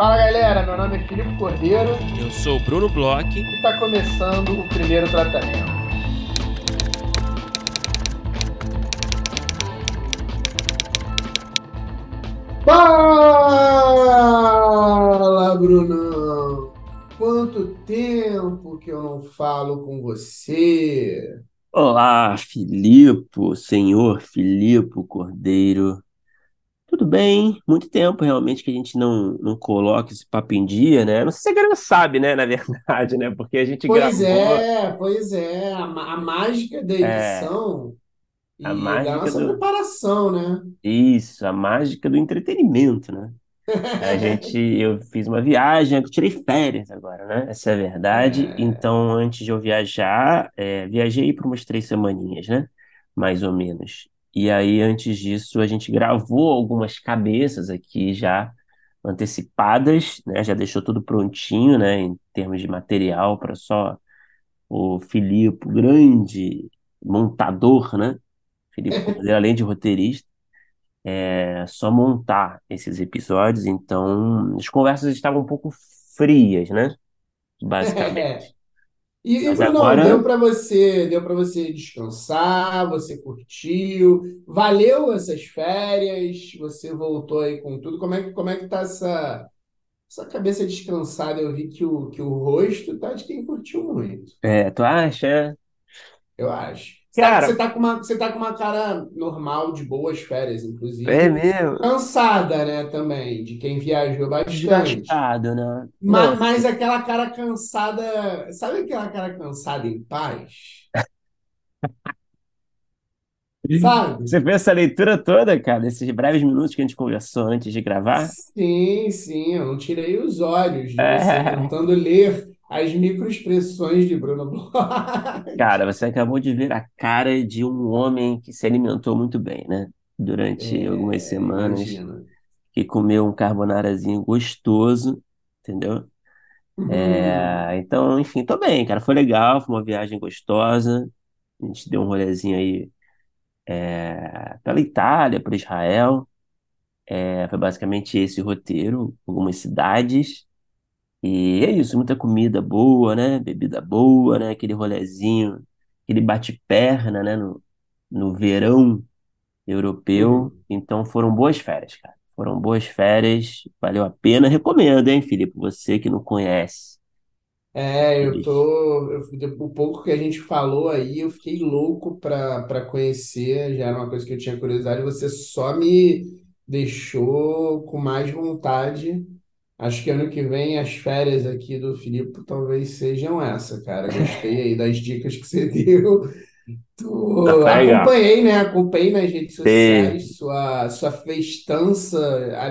Fala galera, meu nome é Filipe Cordeiro Eu sou o Bruno Bloch. e está começando o primeiro tratamento. Fala, Brunão! Quanto tempo que eu não falo com você? Olá, Filipe, senhor Filipe Cordeiro. Tudo bem? Muito tempo realmente que a gente não, não coloca esse papo em dia, né? Não sei se a galera sabe, né? Na verdade, né? Porque a gente Pois gravou é, pois é, a, a mágica da é, edição a e da mágica nossa do. preparação, né? Isso, a mágica do entretenimento, né? A gente, eu fiz uma viagem, eu tirei férias agora, né? Essa é a verdade. É, Então, antes de eu viajar, é, viajei por umas três semaninhas, né? Mais ou menos. E aí, antes disso, a gente gravou algumas cabeças aqui já antecipadas, né? Já deixou tudo prontinho, né? Em termos de material, para só o Filipe, o grande montador, né? Filipe além de roteirista. É só montar esses episódios, então as conversas estavam um pouco frias, né? Basicamente. E, Mas deu agora, para você, deu para você descansar, você curtiu, valeu essas férias, você voltou aí com tudo. Como é que, como é que tá essa, essa cabeça descansada? Eu vi que o, que o rosto tá de quem curtiu muito. é, tu acha? Eu acho. Você tá, você Cara, tá com uma, você tá com uma cara normal, de boas férias, é inclusive. mesmo Cansada, né, também, de quem viajou bastante. desgastado, né? Ma- Não, Mas, aquela cara cansada, sabe aquela cara cansada em paz? Sabe? você fez essa leitura toda, cara, esses breves minutos que a gente conversou antes de gravar? Sim, sim, eu não tirei os olhos de você É. tentando ler as microexpressões de Bruno Bloch. Cara, você acabou de ver a cara de um homem que se alimentou muito bem, né? Durante algumas É, semanas, imagina. que comeu um carbonarazinho gostoso, entendeu? É, então, enfim, tô bem, cara. Foi legal, foi uma viagem gostosa. A gente deu um rolezinho aí é, pela Itália, por Israel. É, foi basicamente esse o roteiro, algumas cidades. E é isso, muita comida boa, né? Bebida boa, né? Aquele rolezinho, aquele bate-perna, né? No, no verão europeu. Uhum. Então foram boas férias, cara. Foram boas férias, valeu a pena. Recomendo, hein, Felipe? Você que não conhece. É, eu tô. Eu, o pouco que a gente falou aí, eu fiquei louco para para conhecer. Já era uma coisa que eu tinha curiosidade. Você só me deixou com mais vontade. Acho que ano que vem as férias aqui do Filipe talvez sejam essa, cara. Gostei aí das dicas que você deu. Tu, acompanhei, né? Acompanhei nas redes sociais sua, sua festança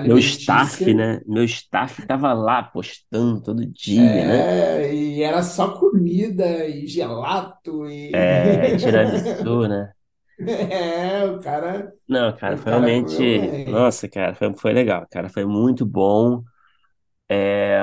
Meu staff, né? Meu staff tava lá postando todo dia, né? É, e era só comida e gelato É, e tiramisu, né? é, o cara, Não, cara, o foi cara realmente. Nossa, cara, foi, foi legal, cara, foi muito bom. É,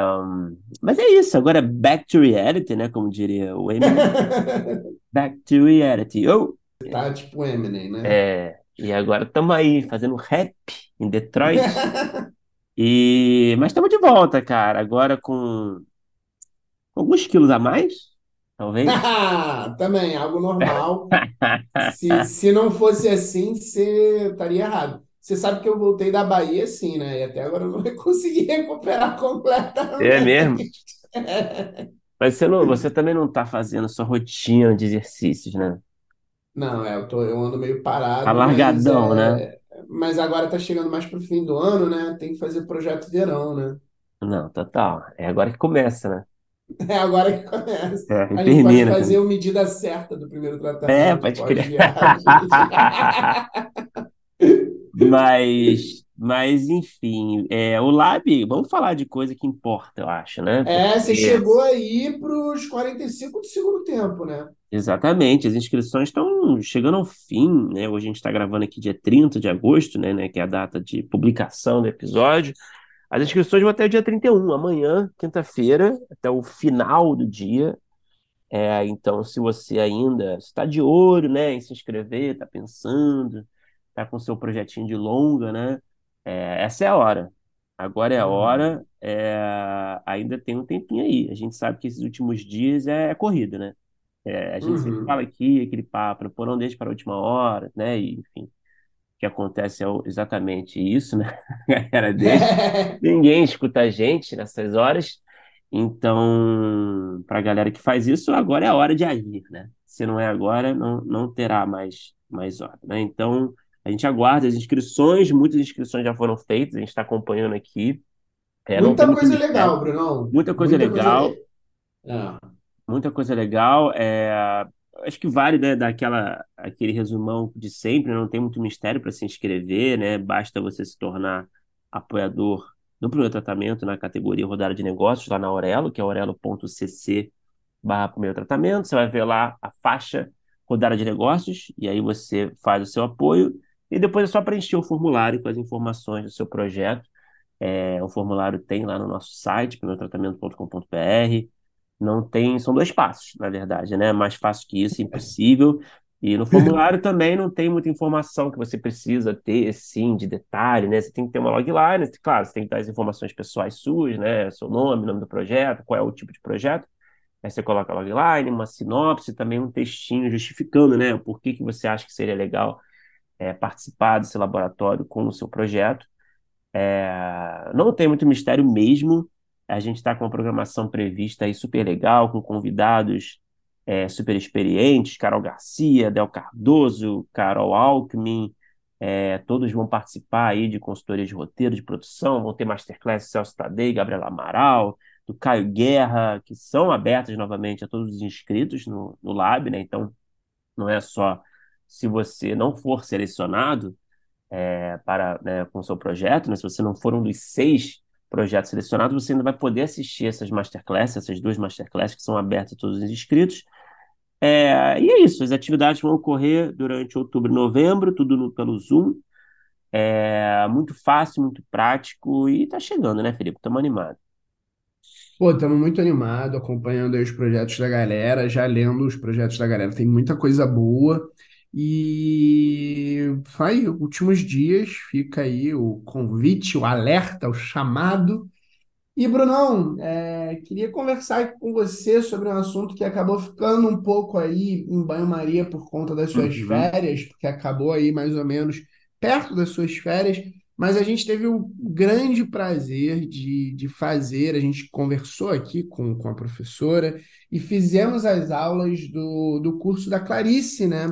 Mas é isso, agora back to reality, né? Como diria o Eminem. Back to reality. Oh! Tá tipo Eminem, né? É, e agora estamos aí fazendo rap em Detroit. E... Mas estamos de volta, cara, agora com alguns quilos a mais, talvez. Também, algo normal. Se, se não fosse assim, você estaria errado. Você sabe que eu voltei da Bahia, sim, né? E até agora eu não consegui recuperar É mesmo? completamente. Mas você, não, você também não está fazendo sua rotina de exercícios, né? Não, é, eu tô, eu ando meio Tá parado, mas largadão, né? é, mas agora tá chegando mais pro fim do ano, né? Tem que fazer projeto verão, né? Não, total. É agora que começa, né? É agora que começa. É, A gente pode fazer a medida certa do primeiro É, tratamento pode crer. Mas, mas enfim, é, o Lab, vamos falar de coisa que importa, eu acho, né? É, você Porque, chegou aí pros 45 do segundo tempo, né? exatamente, as inscrições estão chegando ao fim, né? Hoje a gente está gravando aqui dia 30 de agosto, né, né, que é a data de publicação do episódio. As inscrições vão até o dia 31, amanhã, quinta-feira, até o final do dia. É, então, se você ainda está de olho, né, em se inscrever, está pensando, está com seu projetinho de longa, né, é, essa é a hora. Agora é a Uhum. hora, é, ainda tem um tempinho aí. A gente sabe que esses últimos dias é corrida, né? É, a gente sempre fala Uhum. aqui, aquele papo, pô, não deixe para a última hora, né? E, enfim, o que acontece é exatamente isso, né? A galera deixa. Ninguém escuta a gente nessas horas. Então, para a galera que faz isso, agora é a hora de agir, né? Se não é agora, não, não terá mais, mais hora, né? Então, a gente aguarda as inscrições, muitas inscrições já foram feitas, a gente está acompanhando aqui. É, não tem Muita muito coisa mistério, legal, Brunão. muita coisa Muita coisa. legal. Ah. Muita coisa legal. É, acho que vale, né, dar aquela, aquele resumão de sempre, né? não tem muito mistério para se inscrever, né? Basta você se tornar apoiador do primeiro tratamento na categoria Rodada de Negócios, lá na Aurelo, que é aurelo.cc barra primeiro tratamento. Você vai ver lá a faixa Rodada de Negócios, e aí você faz o seu apoio, e depois é só preencher o formulário com as informações do seu projeto. É, o formulário tem lá no nosso site, primeirotratamento.com.br. Não tem, são dois passos, na verdade, né? Mais fácil que isso, impossível. E no formulário também não tem muita informação que você precisa ter, sim, de detalhe, né? Você tem que ter uma logline, claro, você tem que dar as informações pessoais suas, né? Seu nome, nome do projeto, qual é o tipo de projeto. Aí você coloca a logline, uma sinopse, também um textinho justificando, né? Por que que você acha que seria legal é, participar desse laboratório com o seu projeto. É, não tem muito mistério mesmo. A gente está com uma programação prevista aí super legal, com convidados é, super experientes, Carol Garcia, Del Cardoso, Carol Alckmin, é, todos vão participar aí de consultoria de roteiro, de produção, vão ter masterclass Celso Tadei, Gabriela Amaral, do Caio Guerra, que são abertas novamente a todos os inscritos no, no Lab, né? Então, não é só se você não for selecionado, é, para, né, com o seu projeto, né? Se você não for um dos seis projetos selecionados, você ainda vai poder assistir essas masterclasses, essas duas masterclasses que são abertas a todos os inscritos. É, e é isso, as atividades vão ocorrer durante outubro e novembro, tudo no, pelo Zoom. É muito fácil, muito prático e tá chegando, né, Felipe? Estamos animados. Pô, estamos muito animados, acompanhando os projetos da galera, já lendo os projetos da galera. Tem muita coisa boa. E vai, últimos dias, fica aí o convite, o alerta, o chamado E, Brunão, é, queria conversar com você sobre um assunto que acabou ficando um pouco aí em banho-maria por conta das suas Uhum, férias, porque acabou aí mais ou menos perto das suas férias, mas a gente teve o grande prazer de, de fazer, a gente conversou aqui com, com a professora e fizemos as aulas do, do curso da Clarice, né?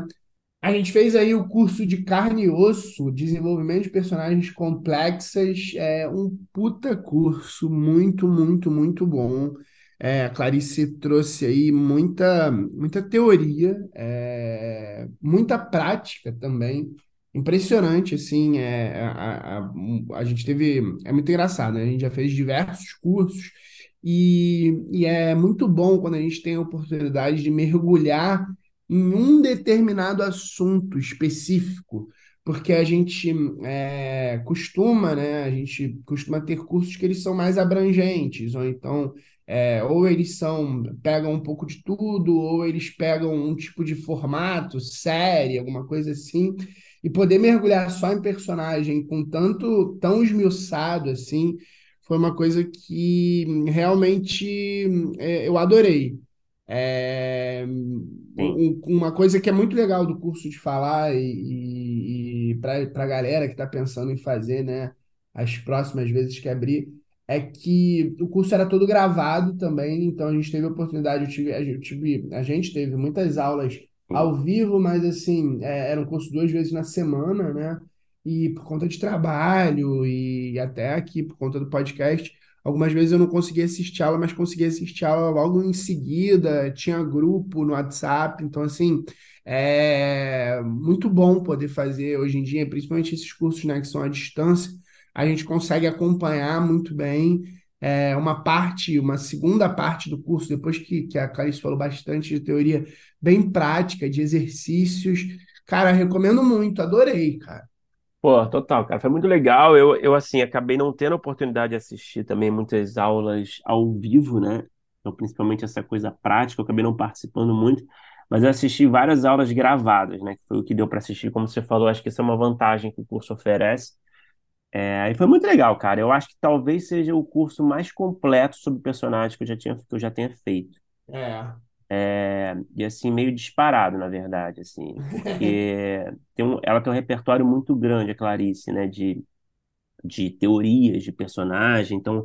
A gente fez aí o curso de carne e osso, desenvolvimento de personagens complexas, é um puta curso, muito, muito, muito bom. É, a Clarice trouxe aí muita, muita teoria, é, muita prática também. Impressionante, assim, é, a, a, a gente teve, é muito engraçado, né? A gente já fez diversos cursos e, e é muito bom quando a gente tem a oportunidade de mergulhar em um determinado assunto específico, porque a gente é, costuma, né, a gente costuma ter cursos que eles são mais abrangentes, ou então, é, ou eles são, pegam um pouco de tudo, ou eles pegam um tipo de formato, série, alguma coisa assim, e poder mergulhar só em personagem com tanto, tão esmiuçado assim, foi uma coisa que realmente é, eu adorei. É, um- um- uma coisa que é muito legal do curso de falar e, e, para a galera que está pensando em fazer, né, as próximas vezes que abrir, é que o curso era todo gravado também, então a gente teve a oportunidade, eu tive, a gente, tive- a gente teve muitas aulas ao vivo, mas assim, é, era um curso duas vezes na semana, né? E por conta de trabalho e até aqui por conta do podcast, Algumas vezes eu não conseguia assistir aula, mas conseguia assistir aula logo em seguida. Tinha grupo no WhatsApp. Então, assim, é muito bom poder fazer hoje em dia, principalmente esses cursos, né, que são à distância. A gente consegue acompanhar muito bem é, uma parte, uma segunda parte do curso, depois que, que a Clarice falou bastante de teoria bem prática, de exercícios. Cara, recomendo muito, adorei, cara. Pô, total, cara, foi muito legal. Eu, eu, assim, acabei não tendo a oportunidade de assistir também muitas aulas ao vivo, né? Então, principalmente essa coisa prática, eu acabei não participando muito, mas eu assisti várias aulas gravadas, né? Que foi o que deu para assistir, como você falou, acho que essa é uma vantagem que o curso oferece. É, e foi muito legal, cara. Eu acho que talvez seja o curso mais completo sobre personagens que eu já tinha, que eu já tenha feito. É. É, e assim, meio disparado, na verdade, assim, porque tem um, ela tem um repertório muito grande, a Clarice, né, de, de teorias de personagem, então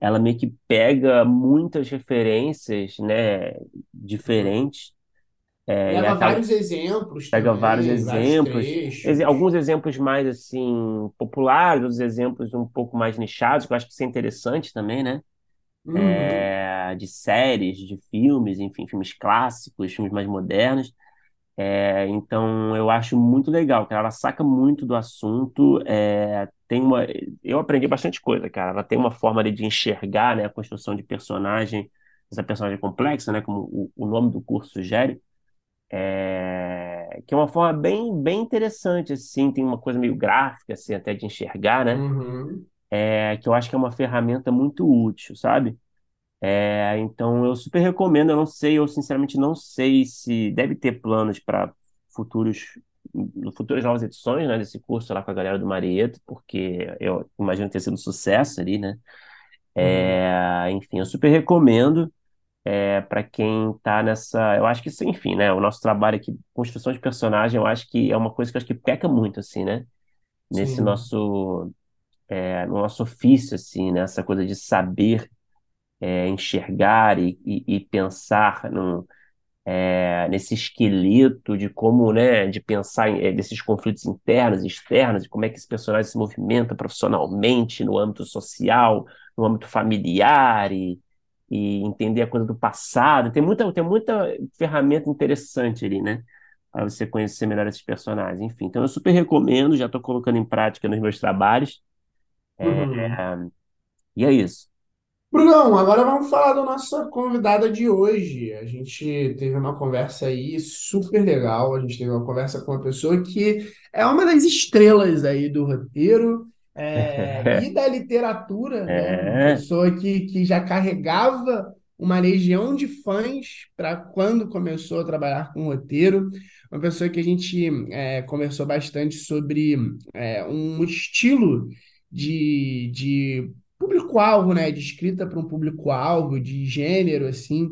ela meio que pega muitas referências, né, diferentes, é, Leva acaba, vários exemplos pega vários também, vários exemplos, exe- trechos. alguns exemplos mais, assim, populares, outros exemplos um pouco mais nichados, que eu acho que isso é interessante também, né, Uhum, é, de séries, de filmes, enfim, filmes clássicos, filmes mais modernos, É, então, eu acho muito legal, cara. Ela saca muito do assunto. é, tem uma, eu aprendi bastante coisa, cara. Ela tem uma forma ali de enxergar, né, a construção de personagem, essa personagem complexa, né, como o, o nome do curso sugere, é, que é uma forma bem, bem interessante, assim. Tem uma coisa meio gráfica, assim, até de enxergar, né? uhum, É, que eu acho que é uma ferramenta muito útil, sabe? É, então, eu super recomendo. Eu não sei, eu sinceramente não sei se deve ter planos para futuros, futuras novas edições, né, desse curso lá com a galera do Marieto, porque eu imagino ter sido um sucesso ali, né? uhum, É, enfim, eu super recomendo é, para quem está nessa. Eu acho que isso, enfim, né? O nosso trabalho aqui, construção de personagem, eu acho que é uma coisa que eu acho que peca muito, assim, né? Nesse sim. nosso, é, no nosso ofício, assim, né? Essa coisa de saber é, enxergar e, e, e pensar no, é, nesse esqueleto de como, né, de pensar em, é, desses conflitos internos e externos, de como é que esse personagem se movimenta profissionalmente, no âmbito social, no âmbito familiar e, e entender a coisa do passado. Tem muita, tem muita ferramenta interessante ali, né? Para você conhecer melhor esses personagens. Enfim, então eu super recomendo, já estou colocando em prática nos meus trabalhos. É, Uhum. e é isso. Brunão, agora vamos falar da nossa convidada de hoje. A gente teve uma conversa aí super legal. A gente teve uma conversa com uma pessoa que é uma das estrelas aí do roteiro, é, e da literatura, né? Uma É, pessoa que, que já carregava uma legião de fãs para quando começou a trabalhar com roteiro. Uma pessoa que a gente é, conversou bastante sobre é, um estilo de, de público-alvo, né? De escrita para um público-alvo, de gênero, assim,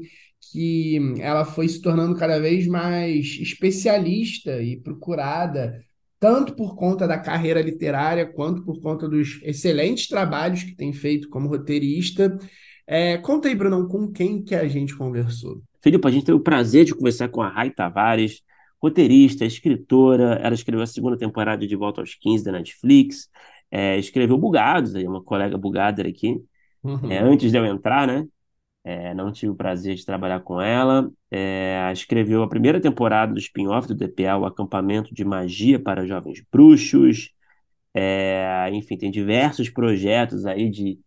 que ela foi se tornando cada vez mais especialista e procurada, tanto por conta da carreira literária, quanto por conta dos excelentes trabalhos que tem feito como roteirista. É, conta aí, Brunão, com quem que a gente conversou? Filipe, a gente teve o prazer de conversar com a Rai Tavares, roteirista, escritora. Ela escreveu a segunda temporada de Volta aos 15 da Netflix. É, escreveu Bugados, aí, uma colega bugader aqui, é, Uhum, antes de eu entrar, né? É, não tive o prazer de trabalhar com ela. É, escreveu a primeira temporada do spin-off do DPA, o Acampamento de Magia para Jovens Bruxos. É, enfim, tem diversos projetos aí de,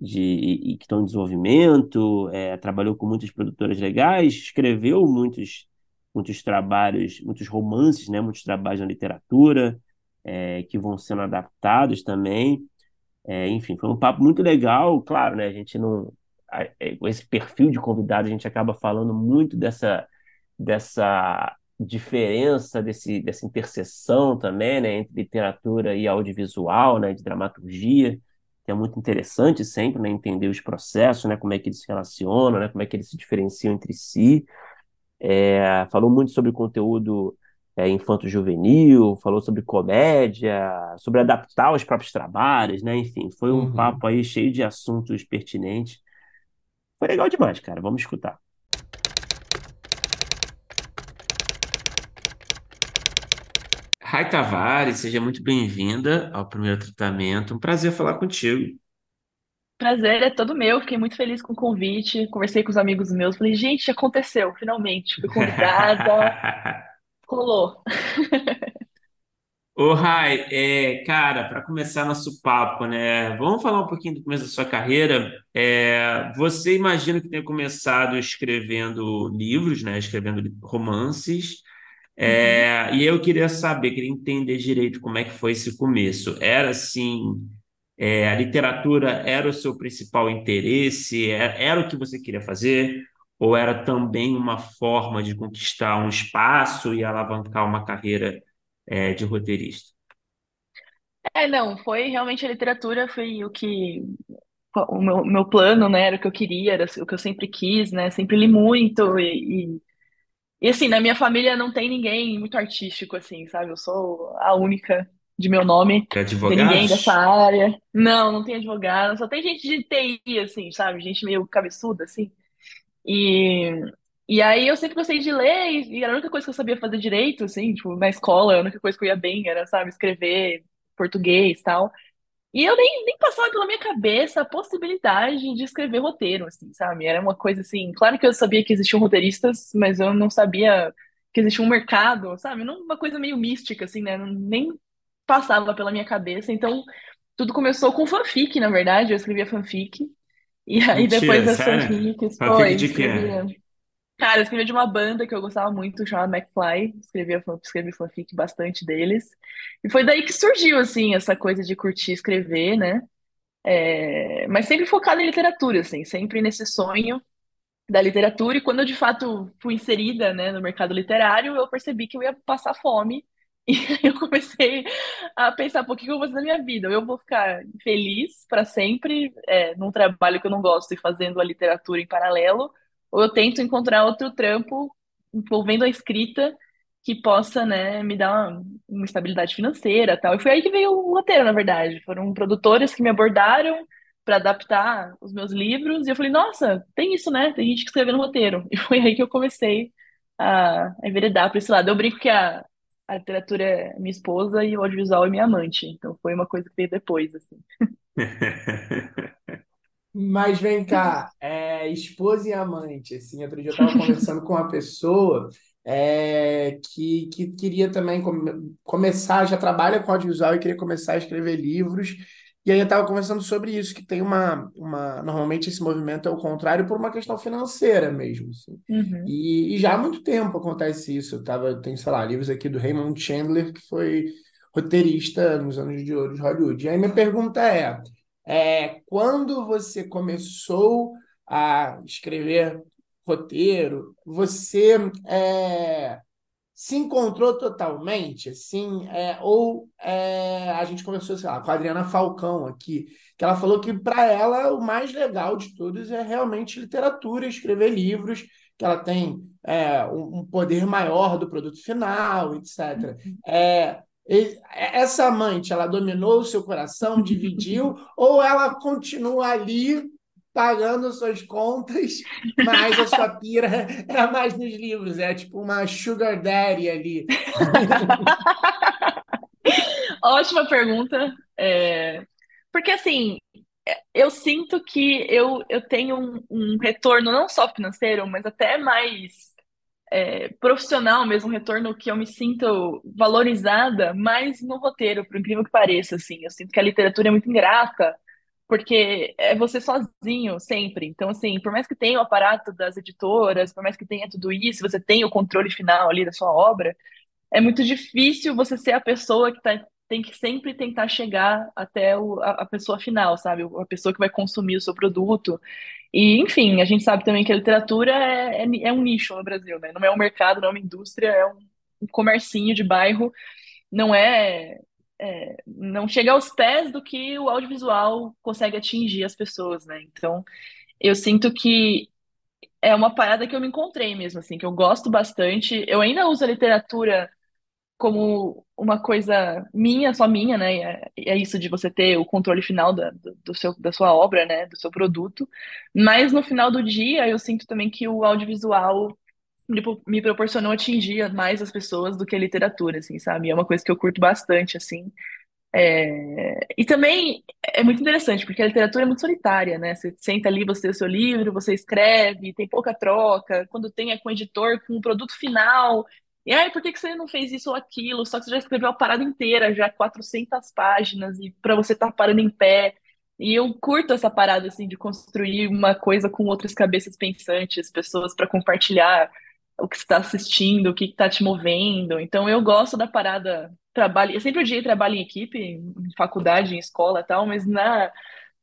de, que estão em desenvolvimento. é, trabalhou com muitas produtoras legais, escreveu muitos, muitos trabalhos, muitos romances, né, muitos trabalhos na literatura, é, que vão sendo adaptados também. É, enfim, foi um papo muito legal. Claro, né, a gente não. é, Com esse perfil de convidado, a gente acaba falando muito dessa, dessa diferença, desse, dessa interseção também, né, entre literatura e audiovisual, né, de dramaturgia, que é muito interessante sempre, né, entender os processos, né, como é que eles se relacionam, né, como é que eles se diferenciam entre si. É, falou muito sobre conteúdo é, infanto-juvenil, falou sobre comédia, sobre adaptar os próprios trabalhos, né? Enfim, foi um uhum. papo aí cheio de assuntos pertinentes. Foi legal demais, cara. Vamos escutar. Rai Tavares, seja muito bem-vinda ao primeiro tratamento. Um prazer falar contigo. Prazer é todo meu, fiquei muito feliz com o convite. Conversei com os amigos meus, falei, gente, aconteceu, finalmente. Fui convidada, rolou. Ô, Rai, é, cara, para começar nosso papo, né? Vamos falar um pouquinho do começo da sua carreira. É, você imagina que tenha começado escrevendo livros, né? Escrevendo romances. Uhum. É, e eu queria saber, queria entender direito como é que foi esse começo. Era assim, é, a literatura era o seu principal interesse? Era, era o que você queria fazer? Ou era também uma forma de conquistar um espaço e alavancar uma carreira, é, de roteirista? É, não, foi realmente a literatura, foi o que o meu, meu plano, né, era o que eu queria, era o que eu sempre quis, né, sempre li muito e, e, e, assim, na minha família não tem ninguém muito artístico, assim, sabe? Eu sou a única de meu nome, É não tem ninguém dessa área. Não, não tem advogado, só tem gente de TI, assim, sabe? Gente meio cabeçuda, assim. E, e aí eu sempre gostei de ler e, era a única coisa que eu sabia fazer direito, assim, tipo, na escola, a única coisa que eu ia bem era, sabe, escrever português e tal. E eu nem, nem passava pela minha cabeça a possibilidade de escrever roteiro, assim, sabe? Era uma coisa assim, claro que eu sabia que existiam roteiristas, mas eu não sabia que existia um mercado, sabe? Não, uma coisa meio mística, assim, né? Nem passava pela minha cabeça. Então, tudo começou com fanfic, na verdade. Eu escrevia fanfic. E aí, depois das sério? fanfics, Fanfic foi, de quê? escrevia. Cara, eu escrevia de uma banda que eu gostava muito, chamada McFly. Escrevia, fan- escrevi fanfic bastante deles. E foi daí que surgiu, assim, essa coisa de curtir escrever, né? É, mas sempre focada em literatura, assim, sempre nesse sonho da literatura. E quando eu de fato fui inserida, né, no mercado literário, eu percebi que eu ia passar fome. E aí eu comecei a pensar, pô, o que que eu vou fazer na minha vida? Eu vou ficar feliz para sempre, é, num trabalho que eu não gosto e fazendo a literatura em paralelo, ou eu tento encontrar outro trampo envolvendo a escrita que possa, né, me dar uma, uma estabilidade financeira, tal. E foi aí que veio o roteiro, na verdade. Foram produtores que me abordaram para adaptar os meus livros, e eu falei, nossa, tem isso, né? Tem gente que escreve no roteiro. E foi aí que eu comecei a, a enveredar para esse lado. Eu brinco que a, a literatura é minha esposa e o audiovisual é minha amante. Então foi uma coisa que veio depois, assim. Mas vem cá, é, esposa e amante, assim, outro dia eu estava conversando com uma pessoa é, que, que queria também come- começar, já trabalha com audiovisual e queria começar a escrever livros, e aí eu estava conversando sobre isso, que tem uma, uma, normalmente esse movimento é o contrário por uma questão financeira mesmo, assim. Uhum, E, e já há muito tempo acontece isso, eu tava, tem, sei lá, livros aqui do Raymond Chandler, que foi roteirista nos anos de ouro de Hollywood. E aí minha pergunta é é, quando você começou a escrever roteiro, você é, se encontrou totalmente, assim, é, ou é, a gente conversou, sei lá, com a Adriana Falcão aqui, que ela falou que para ela o mais legal de todos é realmente literatura, escrever livros, que ela tem é, um, um poder maior do produto final, etc. É, e- essa amante, ela dominou o seu coração, dividiu, ou ela continua ali pagando suas contas, mas a sua pira é mais nos livros, é tipo uma sugar daddy ali. Ótima pergunta. É, Porque assim, eu sinto que eu, eu tenho um, um retorno não só financeiro, mas até mais é, profissional mesmo, um retorno que eu me sinto valorizada mais no roteiro, por incrível que pareça, assim. Eu sinto que a literatura é muito ingrata, porque é você sozinho sempre. Então, assim, por mais que tenha o aparato das editoras, por mais que tenha tudo isso, você tem o controle final ali da sua obra, é muito difícil você ser a pessoa que tá, tem que sempre tentar chegar até o- a, a pessoa final, sabe? A pessoa que vai consumir o seu produto. E, enfim, a gente sabe também que a literatura é, é, é um nicho no Brasil, né? Não é um mercado, não é uma indústria, é um, um comercinho de bairro. Não é, é, não chega aos pés do que o audiovisual consegue atingir as pessoas, né? Então, eu sinto que é uma parada que eu me encontrei mesmo, assim, que eu gosto bastante. Eu ainda uso a literatura como uma coisa minha, só minha, né? É, é isso de você ter o controle final da, do seu, da sua obra, né? Do seu produto. Mas no final do dia, eu sinto também que o audiovisual me, pro- me proporcionou atingir mais as pessoas do que a literatura, assim, sabe? É uma coisa que eu curto bastante, assim. É, E também é muito interessante, porque a literatura é muito solitária, né? Você senta ali, você tem o seu livro, você escreve, tem pouca troca. Quando tem é com o editor, com o produto final. E aí, por que que você não fez isso ou aquilo? Só que você já escreveu a parada inteira, já 400 páginas, e para você estar parando em pé. E eu curto essa parada, assim, de construir uma coisa com outras cabeças pensantes, pessoas para compartilhar o que está assistindo, o que está te movendo. Então, eu gosto da parada trabalho, eu sempre odiei trabalho em equipe, em faculdade, em escola e tal, mas na,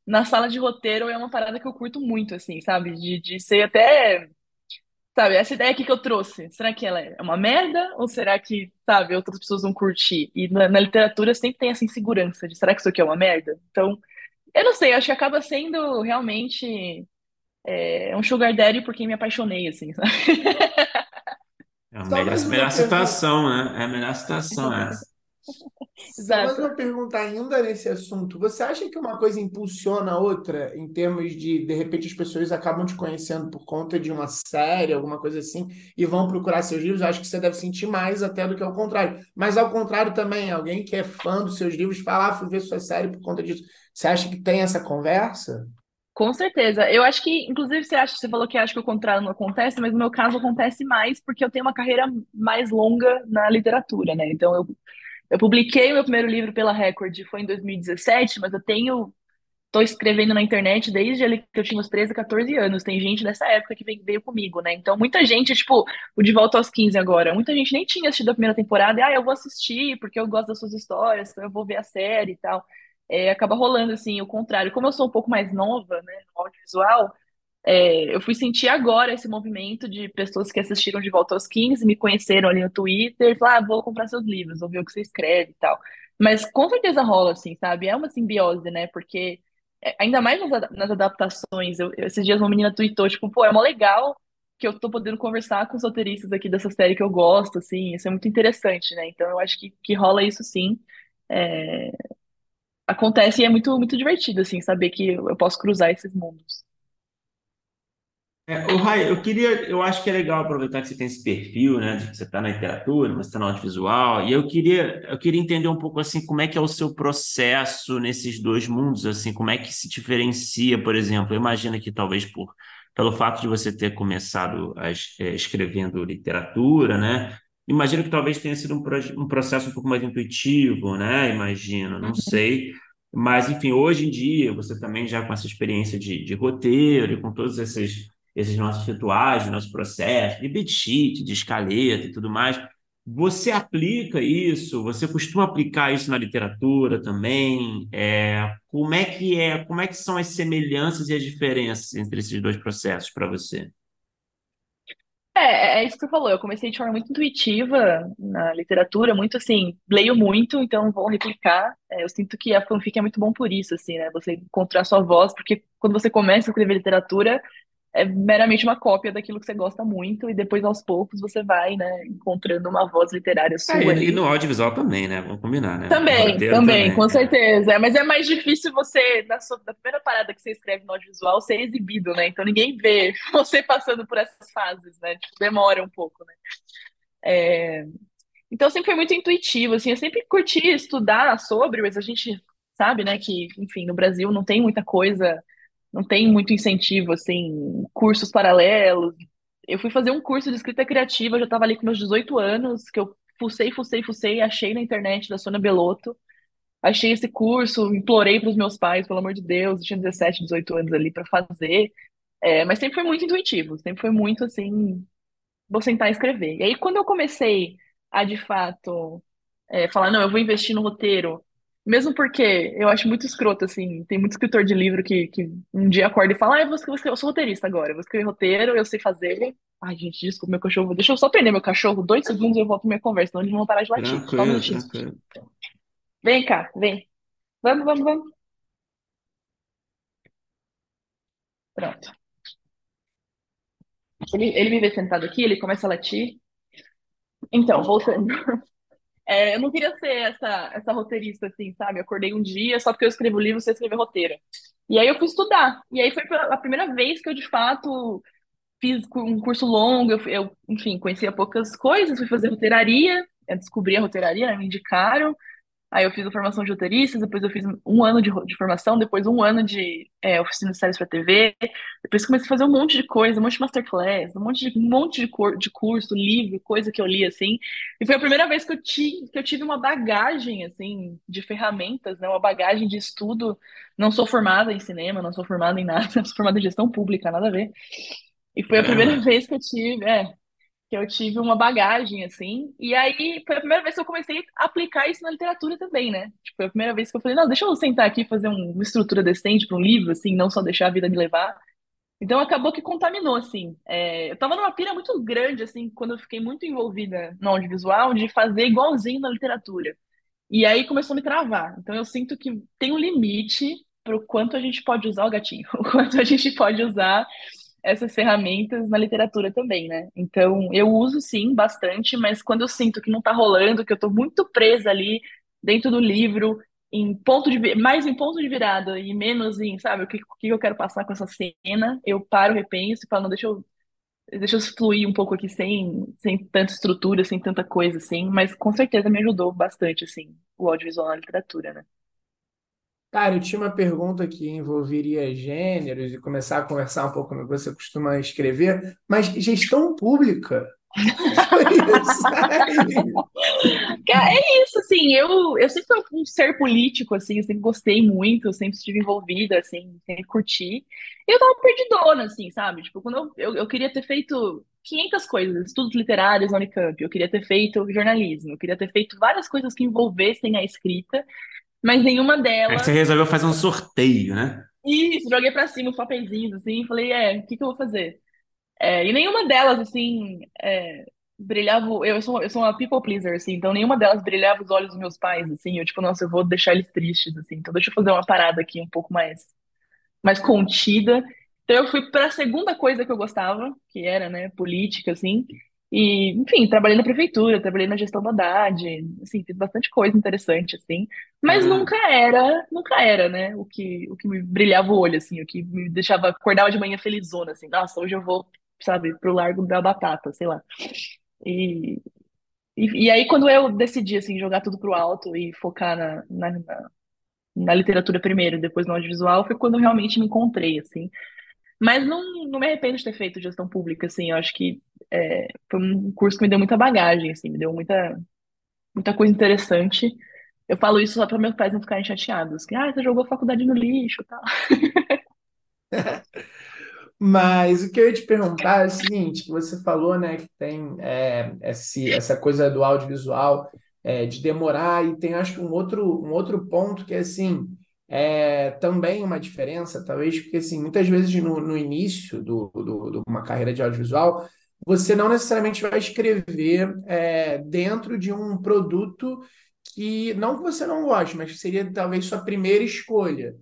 na sala de roteiro é uma parada que eu curto muito, assim, sabe? De, de ser até. Sabe, essa ideia aqui que eu trouxe, será que ela é uma merda? Ou será que, sabe, outras pessoas vão curtir? E na, na literatura sempre tem essa insegurança de será que isso aqui é uma merda? Então, eu não sei, acho que acaba sendo realmente é, um sugar daddy por quem me apaixonei, assim, sabe? É a Só melhor, melhor pergunta. né? É a melhor situação essa. Só mais Exato. uma pergunta ainda nesse assunto. Você acha que uma coisa impulsiona a outra em termos de, de repente, as pessoas acabam te conhecendo por conta de uma série, alguma coisa assim, e vão procurar seus livros? Eu acho que você deve sentir mais até do que ao contrário. Mas ao contrário também, alguém que é fã dos seus livros fala, ah, fui ver sua série por conta disso. Você acha que tem essa conversa? Com certeza. Eu acho que, inclusive, você acha, você falou que acha que o contrário não acontece, mas no meu caso acontece mais porque eu tenho uma carreira mais longa na literatura, né? Então, eu, eu publiquei o meu primeiro livro pela Record, foi em 2017, mas eu tenho, tô escrevendo na internet desde ali que eu tinha uns 13, 14 anos. Tem gente dessa época que veio, comigo, né? Então, muita gente, tipo, o De Volta aos 15 agora, muita gente nem tinha assistido a primeira temporada, e, ah, eu vou assistir porque eu gosto das suas histórias, então eu vou ver a série e tal. É, acaba rolando, assim, o contrário. Como eu sou um pouco mais nova, né, no audiovisual, é, eu fui sentir agora esse movimento de pessoas que assistiram De Volta aos 15, me conheceram ali no Twitter, falaram, ah, vou comprar seus livros, vou ver o que você escreve e tal. Mas com certeza rola, assim, sabe? É uma simbiose, né? Porque, é, ainda mais nas, nas adaptações, eu- eu- esses dias uma menina tweetou, tipo, pô, é mó legal que eu tô podendo conversar com os roteiristas aqui dessa série que eu gosto, assim, isso é muito interessante, né? Então eu acho que, que rola isso sim. É, acontece e é muito, muito divertido, assim, saber que eu posso cruzar esses mundos. É, o Rai, eu queria, eu acho que é legal aproveitar que você tem esse perfil, né, de que você está na literatura, mas está no audiovisual, e eu queria, eu queria entender um pouco assim, como é que é o seu processo nesses dois mundos, assim, como é que se diferencia, por exemplo, eu imagino que talvez por pelo fato de você ter começado a, eh, escrevendo literatura, né, imagino que talvez tenha sido um, um processo um pouco mais intuitivo, né, imagino, não sei. Mas, enfim, hoje em dia, você também já com essa experiência de, de roteiro e com todos esses esses nossos rituais, nosso processo, de beat sheet, de escaleta e tudo mais. Você aplica isso? Você costuma aplicar isso na literatura também? É, como é que é? Como é que são as semelhanças e as diferenças entre esses dois processos para você? É, é isso que você falou. Eu comecei de forma muito intuitiva na literatura, muito assim, leio muito, então vou replicar. É, eu sinto que a fanfic é muito bom por isso, assim, né? Você encontrar sua voz, porque quando você começa a escrever literatura, é meramente uma cópia daquilo que você gosta muito, e depois aos poucos você vai, né, encontrando uma voz literária É, sua e, e ali. no audiovisual também, né? Vamos combinar, né? Também, também, também. com É. certeza. É, mas é mais difícil você, na sua, na primeira parada que você escreve no audiovisual, ser exibido, né? Então ninguém vê você passando por essas fases, né? Tipo, demora um pouco, né? É, Então sempre foi muito intuitivo, assim, eu sempre curti estudar sobre, mas a gente sabe, né, que, enfim, no Brasil não tem muita coisa, não tem muito incentivo, assim, cursos paralelos. Eu fui fazer um curso de escrita criativa, já estava ali com meus 18 anos, que eu fucei, fucei, fucei, achei na internet da Sônia Belotto, achei esse curso, implorei para os meus pais, pelo amor de Deus, eu tinha 17, 18 anos ali para fazer, É, mas sempre foi muito intuitivo, sempre foi muito, assim, vou sentar e escrever. E aí, quando eu comecei a, de fato, é, falar, não, eu vou investir no roteiro, mesmo porque eu acho muito escroto, assim, tem muito escritor de livro que, que um dia acorda e fala, ah, eu vou escrever, eu sou roteirista agora, eu vou escrever roteiro, eu sei fazer. Ai, gente, desculpa, meu cachorro, deixa eu só prender meu cachorro, dois segundos e eu volto pra minha conversa, senão eles vão parar de latir. Só um Tranquilo, minutinho. tranquilo. Vem cá, vem. Vamos, vamos, vamos. Pronto. Ele, ele me vê sentado aqui, ele começa a latir. Então, voltando. É, eu não queria ser essa, essa roteirista, assim, sabe? Eu acordei um dia, só porque eu escrevo livro, você escrever roteiro. E aí eu fui estudar. E aí foi a primeira vez que eu, de fato, fiz um curso longo. Eu, eu, enfim, conhecia poucas coisas, fui fazer roteiraria, descobri a roteiraria, né, me indicaram. Aí eu fiz a formação de roteiristas, depois eu fiz um ano de, de formação, depois um ano de é, oficina de séries para TV. Depois comecei a fazer um monte de coisa, um monte de masterclass, um monte de, um monte de, cur- de curso, livro, coisa que eu li, assim. E foi a primeira vez que eu, ti, que eu tive uma bagagem, assim, de ferramentas, né? Uma bagagem de estudo. Não sou formada em cinema, não sou formada em nada, sou formada em gestão pública, nada a ver. E foi a primeira vez que eu tive, é, que eu tive uma bagagem, assim, e aí foi a primeira vez que eu comecei a aplicar isso na literatura também, né? Tipo, foi a primeira vez que eu falei, não, deixa eu sentar aqui e fazer um- uma estrutura decente para um livro, assim, não só deixar a vida me levar. Então acabou que contaminou, assim. É, eu tava numa pira muito grande, assim, quando eu fiquei muito envolvida no audiovisual, de fazer igualzinho na literatura. E aí começou a me travar. Então eu sinto que tem um limite para o quanto a gente pode usar o gatinho, o quanto a gente pode usar essas ferramentas na literatura também, né? Então eu uso sim bastante, mas quando eu sinto que não tá rolando, que eu tô muito presa ali dentro do livro, em ponto de mais em ponto de virada e menos em, sabe, o que, o que eu quero passar com essa cena, eu paro, repenso e falo, não, deixa eu deixa eu fluir um pouco aqui sem, sem tanta estrutura, sem tanta coisa, assim, mas com certeza me ajudou bastante, assim, o audiovisual na literatura, né? Cara, eu tinha uma pergunta que envolveria gêneros e começar a conversar um pouco que você costuma escrever, mas gestão pública. É isso, assim, eu, eu sempre fui um ser político, assim, eu sempre gostei muito, eu sempre estive envolvida, assim, sempre curti. E eu tava perdidona, assim, sabe? Tipo, quando eu, eu, eu queria ter feito 500 coisas, estudos literários na Unicamp, eu queria ter feito jornalismo, eu queria ter feito várias coisas que envolvessem a escrita, mas nenhuma Aí você delas resolveu fazer um sorteio, né? Isso, joguei pra cima os papeizinhos, assim, falei, é, o que que eu vou fazer? É, e nenhuma delas, assim, é, brilhava. Eu sou, eu sou uma people pleaser, assim, então nenhuma delas brilhava os olhos dos meus pais, assim. Eu, tipo, nossa, eu vou deixar eles tristes, assim. Então deixa eu fazer uma parada aqui um pouco mais, mais contida. Então eu fui para a segunda coisa que eu gostava, que era, né, política, assim. E, enfim, trabalhei na prefeitura, trabalhei na gestão da Haddad, assim, fiz bastante coisa interessante, assim. Mas Ah, nunca era, nunca era, né, o que, o que me brilhava o olho, assim, o que me deixava, acordava de manhã felizona, assim. Nossa, hoje eu vou, sabe, pro Largo da Batata, sei lá. E, e, e aí, quando eu decidi, assim, jogar tudo pro alto e focar na, na, na, na literatura primeiro, depois no audiovisual, foi quando eu realmente me encontrei, assim. Mas não, não me arrependo de ter feito gestão pública, assim. Eu acho que é, foi um curso que me deu muita bagagem, assim, me deu muita, muita coisa interessante. Eu falo isso só para meus pais não ficarem chateados. Que, ah, você jogou faculdade no lixo, tal. Mas o que eu ia te perguntar é o seguinte, que você falou, né, que tem é, esse, essa coisa do audiovisual é, de demorar e tem acho um outro, um outro ponto que assim, é também uma diferença, talvez, porque assim, muitas vezes no, no início do, do, de uma carreira de audiovisual, você não necessariamente vai escrever é, dentro de um produto que, não que você não goste, mas que seria talvez sua primeira escolha.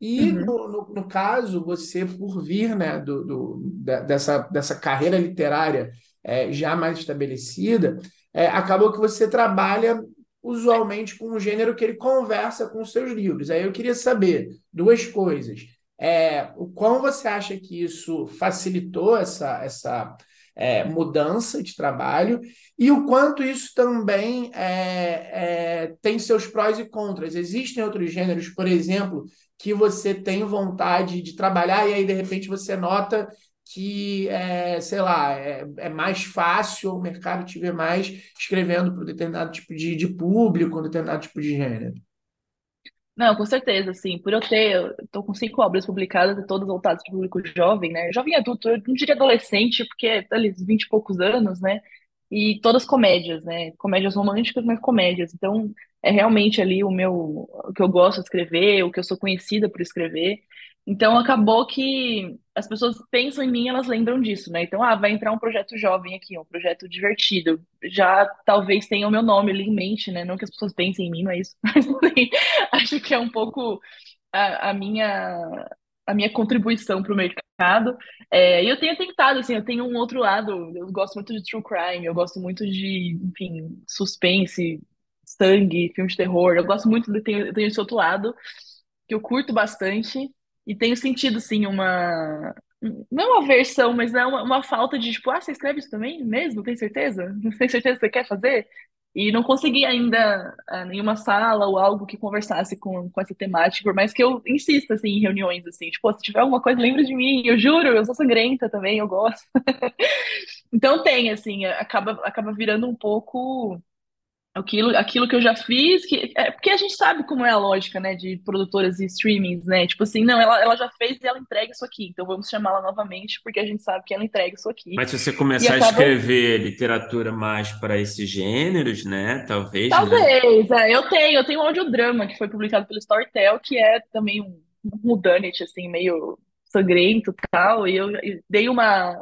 E Uhum. no, no, no caso, você, por vir, né, do, do- da- dessa, dessa carreira literária é, já mais estabelecida, é, acabou que você trabalha usualmente com um gênero que ele conversa com os seus livros. Aí eu queria saber duas coisas. É, o quão você acha que isso facilitou essa, essa é, mudança de trabalho e o quanto isso também é, é, tem seus prós e contras. Existem outros gêneros, por exemplo que você tem vontade de trabalhar e aí de repente você nota que é, sei lá, é, é mais fácil o mercado te ver mais escrevendo para um determinado tipo de, de público, um determinado tipo de gênero. Não, com certeza, assim, por eu ter, eu tô com cinco obras publicadas todas voltadas para o público jovem, né? Jovem adulto, eu não diria adolescente, porque é ali, 20 e poucos anos, né? E todas comédias, né? Comédias românticas, mas comédias. Então, é realmente ali o meu, o que eu gosto de escrever, o que eu sou conhecida por escrever. Então, acabou que as pessoas pensam em mim, elas lembram disso, né? Então, ah, vai entrar um projeto jovem aqui, um projeto divertido. Já talvez tenha o meu nome ali em mente, né? Não que as pessoas pensem em mim, não é isso. Mas, assim, Acho que é um pouco a, a minha a minha contribuição para o mercado. É, e eu tenho tentado, assim, eu tenho um outro lado. Eu gosto muito de true crime, eu gosto muito de, enfim, suspense, sangue, filme de terror. Eu gosto muito de tenho, tenho esse outro lado que eu curto bastante e tenho sentido, assim, uma não uma versão, mas é uma, uma falta de tipo, ah, você escreve isso também mesmo? Tem certeza? Não tem certeza que você quer fazer? E não consegui ainda ah, nenhuma sala ou algo que conversasse com, com essa temática, por mais que eu insista assim, em reuniões, assim, tipo, se tiver alguma coisa, lembra de mim, eu juro, eu sou sangrenta também, eu gosto. Então tem, assim, acaba, acaba virando um pouco aquilo, aquilo que eu já fiz, que, é, porque a gente sabe como é a lógica, né, de produtoras e streamings, né? Tipo assim, não, ela, ela já fez e ela entrega isso aqui, então vamos chamá-la novamente, porque a gente sabe que ela entrega isso aqui. Mas se você começar a acaba escrever literatura mais para esses gêneros, né? Talvez, né? Talvez, é, eu tenho, eu tenho um audiodrama que foi publicado pelo Storytel, que é também um, um whodunit, assim, meio sangrento e tal, e eu dei uma.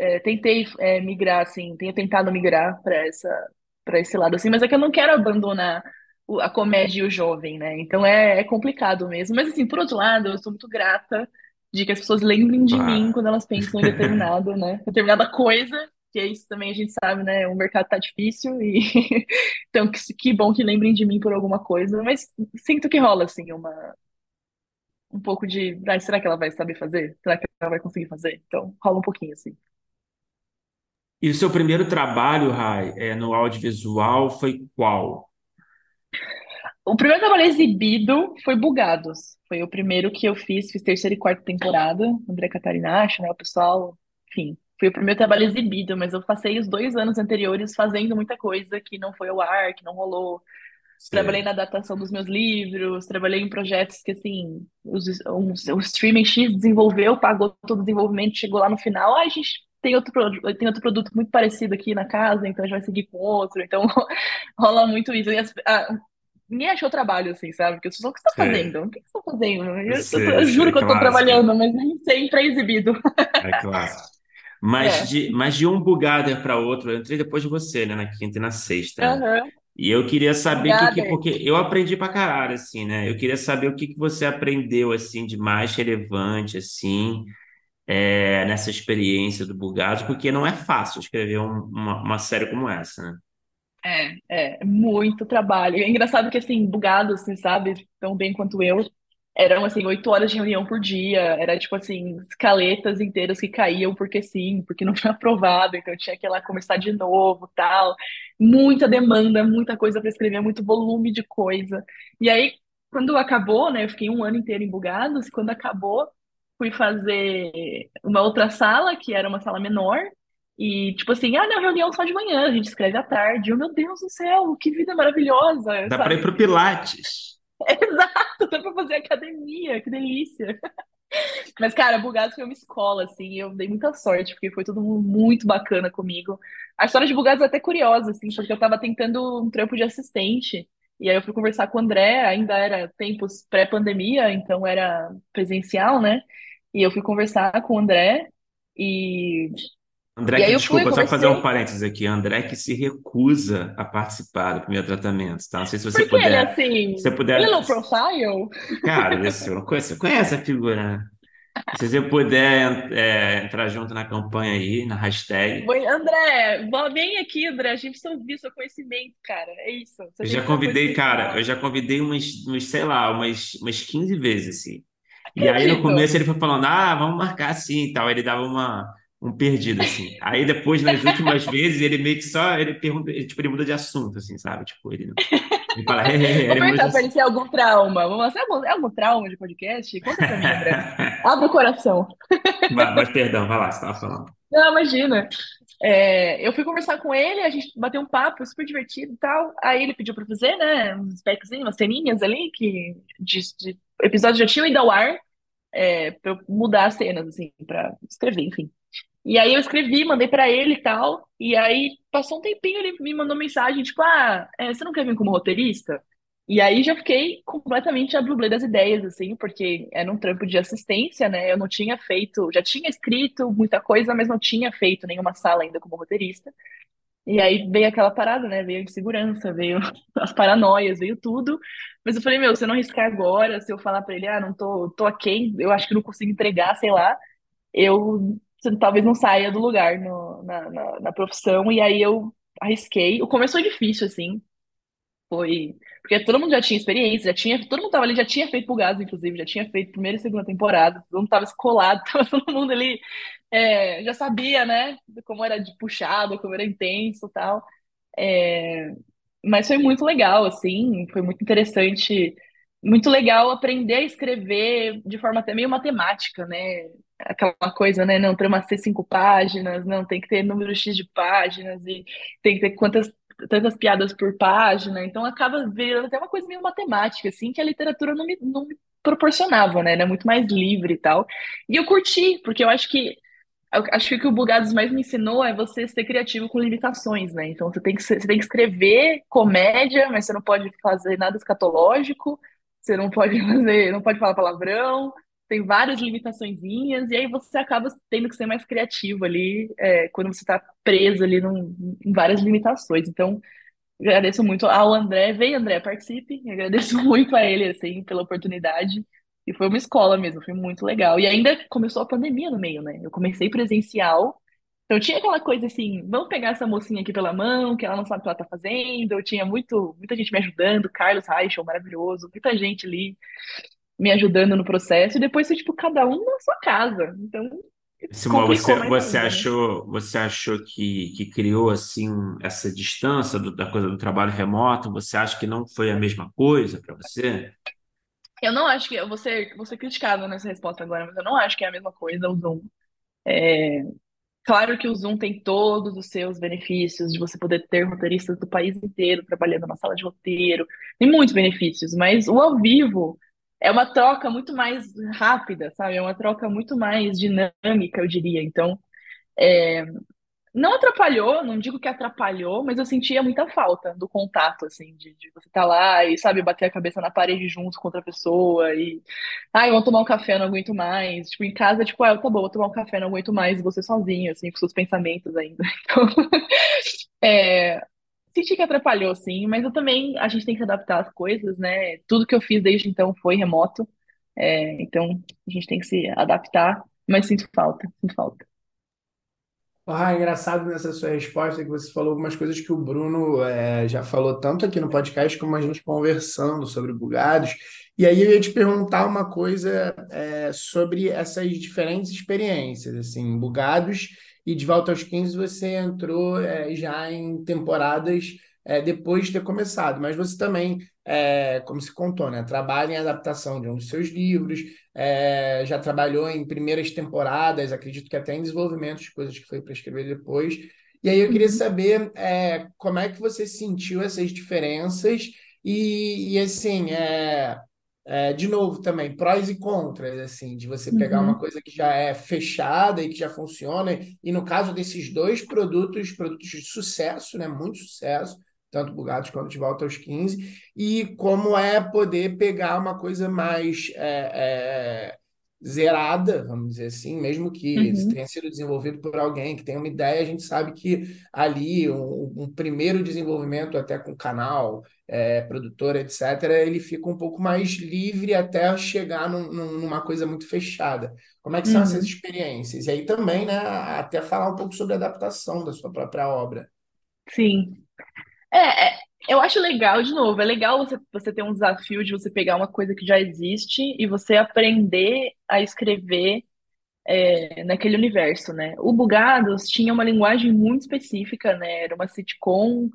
é, tentei é, migrar, assim, tenho tentado migrar para essa, para esse lado, assim, mas é que eu não quero abandonar a comédia e o jovem, né? Então é, é complicado mesmo. Mas, assim, por outro lado, eu sou muito grata de que as pessoas lembrem de mim Claro. quando elas pensam em determinado, né? Determinada coisa, que é isso também a gente sabe, né? O mercado tá difícil e então que, que bom que lembrem de mim por alguma coisa, mas sinto que rola assim uma um pouco de, ai, será que ela vai saber fazer? Será que ela vai conseguir fazer? Então, rola um pouquinho assim. E o seu primeiro trabalho, Rai, é, no audiovisual foi qual? O primeiro trabalho exibido foi Bugados. Foi o primeiro que eu fiz, fiz terceira e quarta temporada, André Catarinacho, né, o pessoal, enfim. Foi o primeiro trabalho exibido, mas eu passei os dois anos anteriores fazendo muita coisa que não foi ao ar, que não rolou. Trabalhei Sei. na adaptação dos meus livros, trabalhei em projetos que, assim, os, um, o streaming X desenvolveu, pagou todo o desenvolvimento, chegou lá no final, ah, a gente tem outro, tem outro produto muito parecido aqui na casa, então a gente vai seguir com outro. Então, rola muito isso. E as- a- ninguém achou trabalho, assim, sabe? Porque eu sou, o que você tá Sei. fazendo? O que você tá fazendo? Eu, eu Sei, eu juro sei, que eu clássico. trabalhando, mas nem sempre é exibido. É clássico. Mas É. de, mas de um Bugader para outro, eu entrei depois de você, né? Na quinta e na sexta, né? Aham. E eu queria saber que, que, Obrigada. porque eu aprendi pra caralho, assim, né? Eu queria saber o que, que você aprendeu, assim, de mais relevante, assim, é, nessa experiência do Bugados, porque não é fácil escrever um- uma, uma série como essa, né? É, é, muito trabalho. É engraçado que, assim, bugado, você sabe, tão bem quanto eu, eram, assim, oito horas de reunião por dia, era, tipo, assim, escaletas inteiras que caíam porque sim, porque não tinha aprovado, então tinha que ir lá começar de novo, tal. Muita demanda, muita coisa para escrever, muito volume de coisa. E aí, quando acabou, né, eu fiquei um ano inteiro em Bugados, quando acabou, fui fazer uma outra sala, que era uma sala menor, e, tipo assim, ah, não, reunião só de manhã, a gente escreve à tarde. Eu, meu Deus do céu, que vida maravilhosa, Dá pra ir sabe? pro Pilates. Exato, dá pra fazer academia, que delícia. Mas, cara, Bugados foi uma escola, assim, eu dei muita sorte, porque foi todo mundo muito bacana comigo. A história de Bugados é até curiosa, assim, porque eu tava tentando um trampo de assistente, e aí eu fui conversar com o André, ainda era tempos pré-pandemia, então era presencial, né? E eu fui conversar com o André, e, André, e que eu fui, desculpa, só fazer um parênteses aqui. André que se recusa a participar do primeiro tratamento, tá? Não sei se você Porque ele, puder, se você assim, ele é puder, profile? cara, você não conhece, você conhece a figura? Se você puder é, entrar junto na campanha aí, na hashtag. André, vem aqui, André, a gente precisa ouvir seu conhecimento, cara. É isso, você Eu já convidei, cara, eu já convidei umas, umas, sei lá, umas, umas 15 vezes, assim. E aí no começo ele foi falando, ah, vamos marcar assim e tal. Ele dava uma, um perdido, assim. Aí depois, nas últimas vezes, ele meio que só, ele pergunta, ele, tipo, ele muda de assunto, assim, sabe? Tipo, ele, ele fala, Vou ele muda de perguntar para ele se é algum trauma. Vamos é algum, é algum trauma de podcast? Conta para mim, André. Abre o coração. Mas, mas, perdão, vai lá, você estava falando. Não, imagina. É, eu fui conversar com ele, a gente bateu um papo super divertido e tal. Aí ele pediu para fazer, né, uns specs, umas ceninhas ali que de, de episódios já tinham ido ao ar, é, para eu mudar as cenas, assim, para escrever, enfim. E aí eu escrevi, mandei pra ele e tal. E aí passou um tempinho, ele me mandou mensagem, tipo, ah, é, você não quer vir como roteirista? E aí já fiquei completamente a dublê das ideias, assim, porque era um trampo de assistência, né? Eu não tinha feito, já tinha escrito muita coisa, mas não tinha feito nenhuma sala ainda como roteirista. E aí veio aquela parada, né? Veio insegurança, veio as paranoias, veio tudo. Mas eu falei, meu, se eu não arriscar agora, se eu falar pra ele, ah, não tô, tô aquém, eu acho que não consigo entregar, sei lá eu talvez não saia do lugar no- na, na, na profissão, e aí eu arrisquei. O começo foi difícil, assim, foi. Porque todo mundo já tinha experiência, já tinha. Todo mundo tava ali, já tinha feito Pulgados, inclusive, já tinha feito primeira e segunda temporada, todo mundo tava escolado, tava todo mundo ali, é, já sabia, né, como era de puxado, como era intenso e tal. É, mas foi muito legal, assim, foi muito interessante, muito legal aprender a escrever de forma até meio matemática, né? Aquela coisa, né? Não, para ser cinco páginas, não, tem que ter número X de páginas e tem que ter quantas, tantas piadas por página, então acaba virando até uma coisa meio matemática, assim, que a literatura não me, não me proporcionava, né? Era muito mais livre e tal. E eu curti, porque eu acho que Acho que o que o Bugados mais me ensinou é você ser criativo com limitações, né? Então você tem que, você tem que escrever comédia, mas você não pode fazer nada escatológico, você não pode fazer, não pode falar palavrão, tem várias limitaçõezinhas, e aí você acaba tendo que ser mais criativo ali, é, quando você está preso ali num, em várias limitações. Então, agradeço muito ao André. Vem, André, participe. Agradeço muito a ele, assim, pela oportunidade. E foi uma escola mesmo, foi muito legal. E ainda começou a pandemia no meio, né? Eu comecei presencial, então tinha aquela coisa assim, vamos pegar essa mocinha aqui pela mão, que ela não sabe o que ela tá fazendo. Eu tinha muito, muita gente me ajudando, Carlos Reichel, maravilhoso, muita gente ali me ajudando no processo, e depois foi tipo cada um na sua casa. Então, Simão, você, mais você ainda, achou, você achou que, que criou assim essa distância do- da coisa do trabalho remoto? Você acha que não foi a mesma coisa para você? Eu não acho que eu vou ser, vou ser nessa resposta agora, mas eu não acho que é a mesma coisa o Zoom. Claro que o Zoom tem todos os seus benefícios de você poder ter roteiristas do país inteiro trabalhando na sala de roteiro, tem muitos benefícios, mas o ao vivo é uma troca muito mais rápida, sabe? É uma troca muito mais dinâmica, eu diria. Então, não atrapalhou, não digo que atrapalhou, mas eu sentia muita falta do contato, assim, de, de você estar lá e, sabe, bater a cabeça na parede junto com outra pessoa e, ai, vamos tomar um café, não aguento mais. Tipo, em casa, tipo, ah, tá bom, vou tomar um café, não aguento mais, você sozinho, assim, com seus pensamentos ainda. Então, é, senti que atrapalhou, sim, mas eu também, a gente tem que adaptar às coisas, né? Tudo que eu fiz desde então foi remoto, é, então a gente tem que se adaptar, mas sinto falta, sinto falta. Ah, engraçado nessa sua resposta que você falou algumas coisas que o Bruno eh, já falou tanto aqui no podcast como a gente conversando sobre bugados. E aí eu ia te perguntar uma coisa eh, sobre essas diferentes experiências, assim, bugados e de volta aos 15 você entrou eh, já em temporadas eh, depois de ter começado, mas você também, eh, como se contou, né, trabalha em adaptação de um dos seus livros é, já trabalhou em primeiras temporadas, acredito que até em desenvolvimento de coisas que foi para escrever depois. E aí eu queria Uhum, saber é, como é que você sentiu essas diferenças? E, e assim, é, é, de novo também, prós e contras, assim, de você pegar uma uhum, coisa que já é fechada e que já funciona, e no caso desses dois produtos, produtos de sucesso, né, muito sucesso, tanto Bugados quanto de Volta aos 15, e como é poder pegar uma coisa mais é, é, zerada, vamos dizer assim, mesmo que uhum, tenha sido desenvolvido por alguém que tenha uma ideia, a gente sabe que ali um, um primeiro desenvolvimento até com canal, é, produtora, etc., ele fica um pouco mais livre até chegar num- num- numa coisa muito fechada. Como é que são essas uhum. experiências? E aí também, né, até falar um pouco sobre a adaptação da sua própria obra. Sim. É, é, eu acho legal, de novo, é legal você, você ter um desafio de você pegar uma coisa que já existe e você aprender a escrever é, naquele universo, né? O Bugados tinha uma linguagem muito específica, né? Era uma sitcom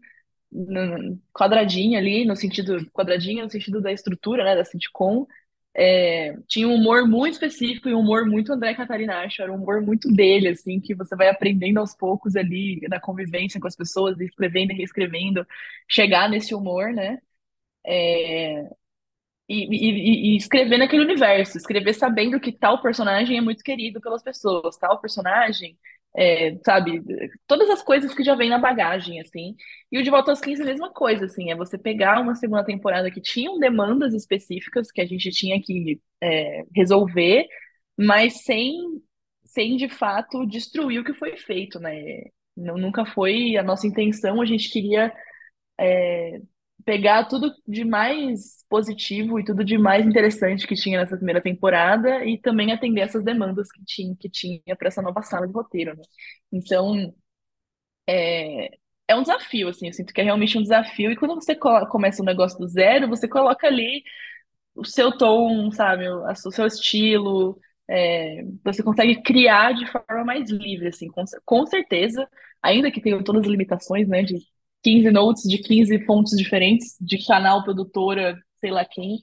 no- quadradinha ali, no sentido, quadradinha no sentido da estrutura, né, da sitcom. É, tinha um humor muito específico e um humor muito André Catarinacho, era um humor muito dele, assim, que você vai aprendendo aos poucos ali na convivência com as pessoas, escrevendo e reescrevendo, chegar nesse humor, né? E, e, e escrever naquele universo, escrever sabendo que tal personagem é muito querido pelas pessoas, tal personagem, é, sabe, todas as coisas que já vem na bagagem, assim. E o De Volta aos 15 é a mesma coisa, assim, é você pegar uma segunda temporada que tinham demandas específicas que a gente tinha que é, resolver, mas sem, sem de fato destruir o que foi feito, né? Não, nunca foi a nossa intenção, a gente queria pegar tudo de mais positivo e tudo de mais interessante que tinha nessa primeira temporada e também atender essas demandas que tinha que tinha para essa nova sala de roteiro, né? Então, é um desafio, assim, eu sinto que é realmente um desafio e quando você co- começa um negócio do zero, você coloca ali o seu tom, sabe, o, seu estilo, é, você consegue criar de forma mais livre, assim, com, com certeza, ainda que tenha todas as limitações, né, de 15 notes, de 15 fontes diferentes, de canal, produtora, sei lá quem,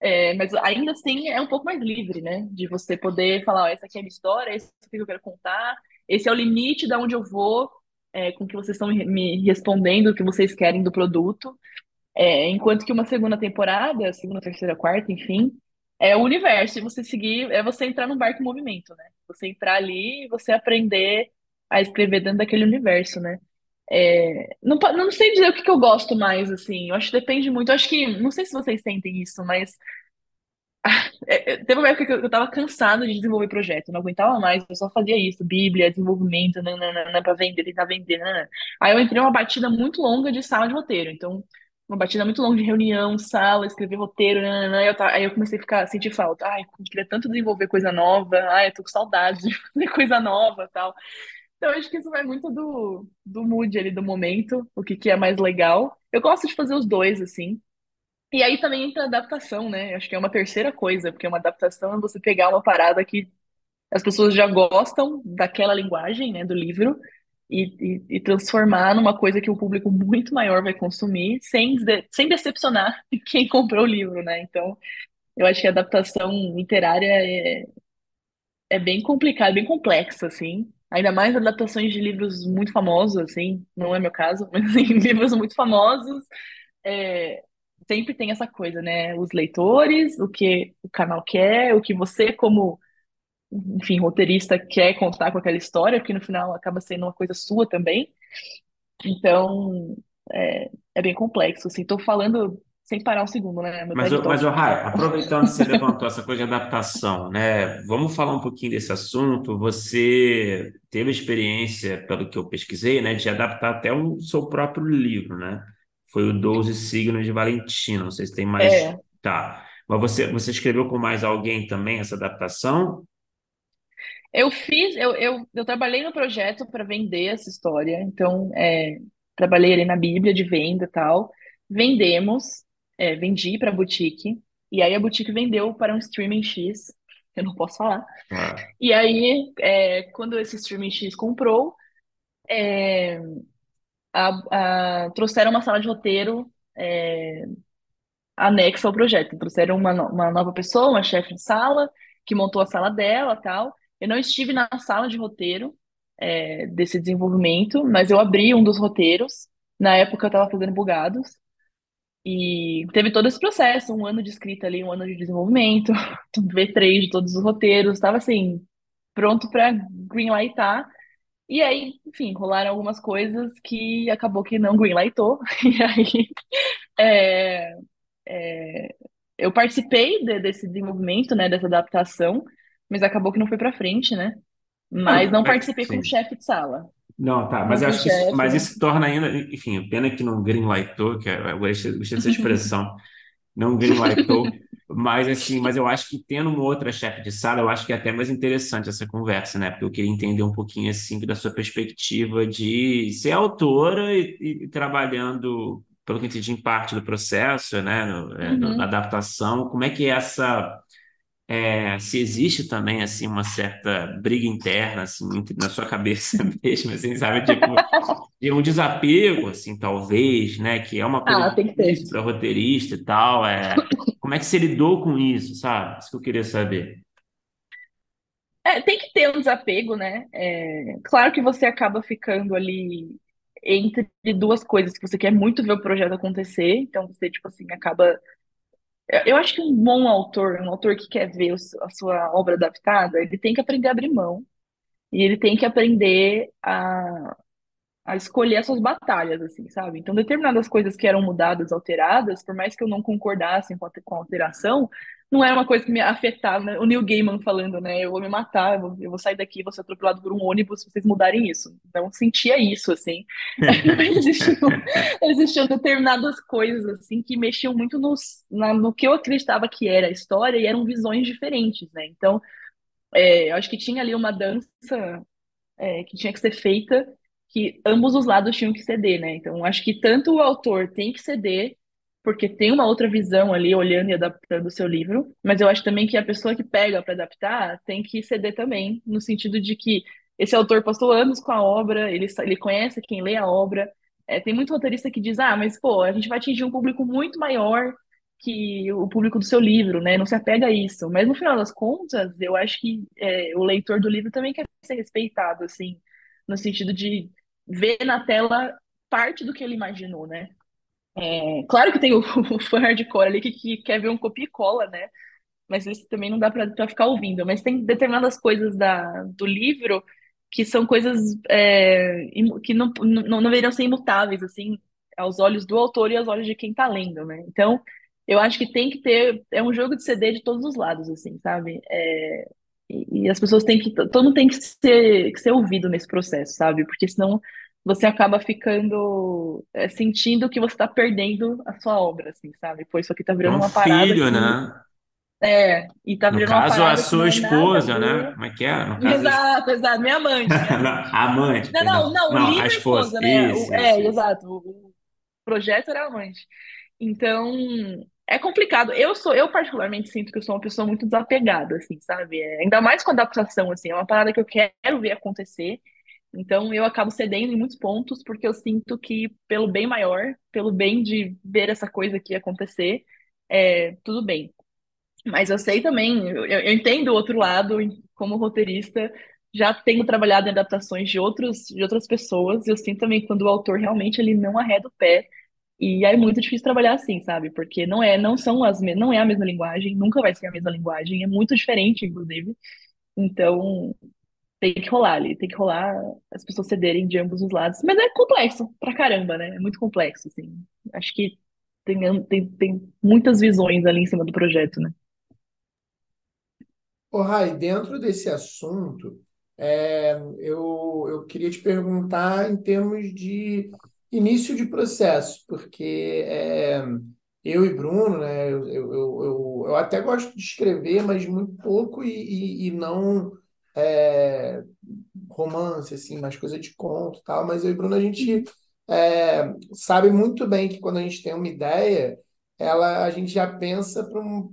é, mas ainda assim é um pouco mais livre, né, de você poder falar, essa aqui é a minha história, esse aqui que eu quero contar, esse é o limite da onde eu vou, é, com o que vocês estão me me respondendo, o que vocês querem do produto, é, enquanto que uma segunda temporada, segunda, terceira, quarta, enfim, é o universo. E você seguir, é você entrar num barco em movimento, né? Você entrar ali e você aprender a escrever dentro daquele universo, né? É, não, não sei dizer o que que eu gosto mais, assim. Eu acho que depende muito. Eu acho que, não sei se vocês sentem isso, mas É, é, teve uma época que eu, eu tava cansada de desenvolver projeto, não aguentava mais, eu só fazia isso, Bíblia, desenvolvimento, nananana, pra vender, tentar vender. Aí eu entrei numa batida muito longa de sala de roteiro, então, uma batida muito longa de reunião, sala, escrever roteiro, nananana, aí eu, ta- aí eu comecei a ficar, sentir falta, ai, eu queria tanto desenvolver coisa nova, ai, eu tô com saudade de fazer coisa nova, tal. Então, acho que isso vai muito do, do mood ali, do momento, o que que é mais legal. Eu gosto de fazer os dois, assim, e aí também entra a adaptação, né? Acho que é uma terceira coisa, porque uma adaptação é você pegar uma parada que as pessoas já gostam daquela linguagem, né, do livro, e, e, e transformar numa coisa que o público muito maior vai consumir, sem, de- sem decepcionar quem comprou o livro, né? Então, eu acho que a adaptação literária é, é bem complicada, bem complexa, assim. Ainda mais adaptações de livros muito famosos, assim, não é meu caso, mas assim, livros muito famosos é, sempre tem essa coisa, né? Os leitores, o que o canal quer, o que você, como, enfim, roteirista, quer contar com aquela história, porque no final acaba sendo uma coisa sua também. Então, é, é bem complexo, assim. Falando sem parar um segundo, né? Meu Mas, ô- mas, Talk. ô, Rai, aproveitando que você levantou essa coisa de adaptação, né? Vamos falar um pouquinho desse assunto. Você teve experiência, pelo que eu pesquisei, né, de adaptar até o seu próprio livro, né? Foi o Doze Signos de Valentina. Não sei se tem mais. É, Tá. Mas você, você escreveu com mais alguém também essa adaptação? eu fiz, eu, eu, eu trabalhei no projeto para vender essa história, então, é, trabalhei ali na Bíblia de venda e tal. Vendemos, é, vendi para a boutique, e aí a boutique vendeu para um streaming X, eu não posso falar. Claro. E aí, é, quando esse streaming X comprou, é, a- a- trouxeram uma sala de roteiro é, anexa ao projeto. Trouxeram uma, uma nova pessoa, uma chefe de sala, que montou a sala dela, tal. Eu não estive na sala de roteiro é, desse desenvolvimento, mas eu abri um dos roteiros. Na época eu estava fazendo bugados. E teve todo esse processo, um ano de escrita ali, um ano de desenvolvimento, V3 de todos os roteiros, estava assim, pronto para greenlightar. E aí, enfim, rolaram algumas coisas que acabou que não greenlightou. E aí, é, é, eu participei de- desse desenvolvimento, né, dessa adaptação, mas acabou que não foi para frente, né? Mas Não, não mas, participei como chefe de sala. Não, tá, mas eu acho que isso, chefe, mas isso torna ainda, enfim, pena que não greenlightou, que é- eu gostei, gostei dessa expressão, não greenlightou, mas assim, mas eu acho que tendo uma outra chefe de sala, eu acho que é até mais interessante essa conversa, né? Porque eu queria entender um pouquinho assim da sua perspectiva de ser autora e, e- e trabalhando, pelo que eu entendi, em parte do processo, né? no- é, no- na Uhum. adaptação, como é que é essa é, se existe também assim uma certa briga interna assim entre- na sua cabeça mesmo, assim, sabe, tipo de um desapego assim, talvez, né, que é uma coisa Ah, para roteirista e tal, é como é que você lidou com isso, sabe? Isso que eu queria saber. É, tem que ter um desapego, né? É, claro que você acaba ficando ali entre duas coisas, que você quer muito ver o projeto acontecer, então você, tipo assim, acaba. Eu eu acho que um bom autor, um autor que quer ver a sua obra adaptada, ele tem que aprender a abrir mão e ele tem que aprender a a escolher as suas batalhas, assim, sabe? Então, determinadas coisas que eram mudadas, alteradas, por mais que eu não concordasse com a alteração, não era uma coisa que me afetava, né? O Neil Gaiman falando, né? Eu vou me matar, eu vou, eu vou sair daqui, vou ser atropelado por um ônibus se vocês mudarem isso. Então, sentia isso, assim. Existiam, existiam determinadas coisas, assim, que mexiam muito nos, na- no que eu acreditava que era a história e eram visões diferentes, né? Então, é, eu acho que tinha ali uma dança é, que tinha que ser feita, que ambos os lados tinham que ceder, né? Então, acho que tanto o autor tem que ceder, porque tem uma outra visão ali, olhando e adaptando o seu livro, mas eu acho também que a pessoa que pega para adaptar tem que ceder também, no sentido de que esse autor passou anos com a obra, ele, ele conhece quem lê a obra. É, tem muito roteirista que diz, ah, mas pô, a gente vai atingir um público muito maior que o público do seu livro, né? Não se apega a isso. Mas no final das contas, eu acho que é, o leitor do livro também quer ser respeitado, assim, no sentido de ver na tela parte do que ele imaginou, né? É, claro que tem o, o fã hardcore ali que, que quer ver um copia e cola, né? Mas isso também não dá pra ficar ouvindo. Mas tem determinadas coisas da, do livro que são coisas é, que não, não, não deveriam ser imutáveis, assim, aos olhos do autor e aos olhos de quem tá lendo, né? Então, eu acho que tem que ter, é um jogo de CD de todos os lados, assim, sabe? É, e, e as pessoas têm que, todo mundo tem que ser, que ser ouvido nesse processo, sabe? Porque senão você acaba ficando, é, sentindo que você está perdendo a sua obra, assim, sabe? Pô, isso aqui tá É virando um uma parada filho, que, né? é, e tá No virando uma caso, a parada não sua é nada a esposa, né? ver. Como é que é? No caso, a Exato, exato, minha amante, não, amante. a amante, Não, não, não, o Não, a livro esposa. esposa, né? O, Isso, é, isso, exato. O, o projeto era amante. Então, é complicado. Eu sou, eu particularmente sinto que eu sou uma pessoa muito desapegada, assim, sabe? É, ainda mais com adaptação, assim, é uma parada que eu quero ver acontecer. Então, eu acabo cedendo em muitos pontos, porque eu sinto que, pelo bem maior, pelo bem de ver essa coisa aqui acontecer, é, tudo bem. Mas eu sei também, eu, eu entendo o outro lado, como roteirista, já tenho trabalhado em adaptações de outros, de outras pessoas, eu sinto também quando o autor realmente ele não arreda o pé, e é muito difícil trabalhar assim, sabe? Porque não é, não são as, não é a mesma linguagem, nunca vai ser a mesma linguagem, é muito diferente, inclusive. Então, tem que rolar ali, tem que rolar as pessoas cederem de ambos os lados. Mas é complexo pra caramba, né? É muito complexo, assim. Acho que tem, tem, tem muitas visões ali em cima do projeto, né? Ô, Rai, dentro desse assunto, é, eu, eu queria te perguntar em termos de início de processo, porque é, eu e Bruno, né, eu, eu, eu, eu eu até gosto de escrever, mas muito pouco e, e, e não é, romance, assim, mais coisa de conto tal, mas eu e Bruno, a gente é, sabe muito bem que quando a gente tem uma ideia, ela, a gente já pensa para um,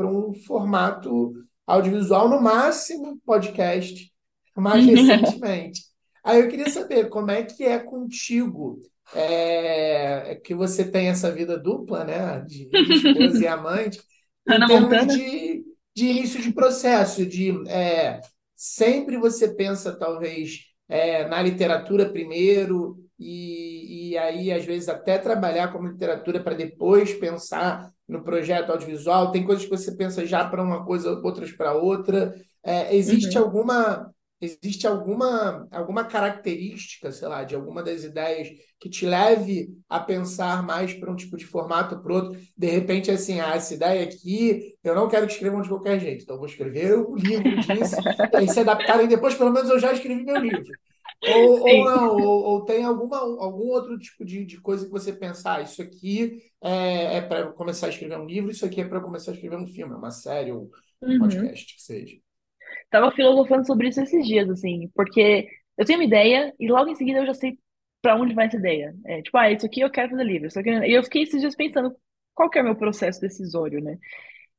um formato audiovisual, no máximo podcast, mais recentemente. Aí eu queria saber como é que é contigo, é, é que você tem essa vida dupla, né, de esposa e amante, em termos Montana? de, de início de processo, de é, sempre você pensa, talvez, é, na literatura primeiro, e, e aí, às vezes, até trabalhar como literatura para depois pensar no projeto audiovisual. Tem coisas que você pensa já para uma coisa, outras para outra. É, existe Uhum. alguma, existe alguma, alguma característica, sei lá, de alguma das ideias que te leve a pensar mais para um tipo de formato para outro? De repente, assim, ah, essa ideia aqui, eu não quero que escrevam de qualquer jeito, então vou escrever o livro disso, e aí se adaptarem depois, pelo menos eu já escrevi meu livro. Ou, ou não, ou, ou tem alguma, algum outro tipo de, de coisa que você pensar, ah, isso aqui é, é para começar a escrever um livro, isso aqui é para começar a escrever um filme, uma série ou um Uhum. podcast, que seja. Tava filosofando sobre isso esses dias, assim, porque eu tenho uma ideia e logo em seguida eu já sei pra onde vai essa ideia. É, tipo, ah, isso aqui eu quero fazer livro. Isso aqui... E eu fiquei esses dias pensando, qual que é o meu processo decisório, né?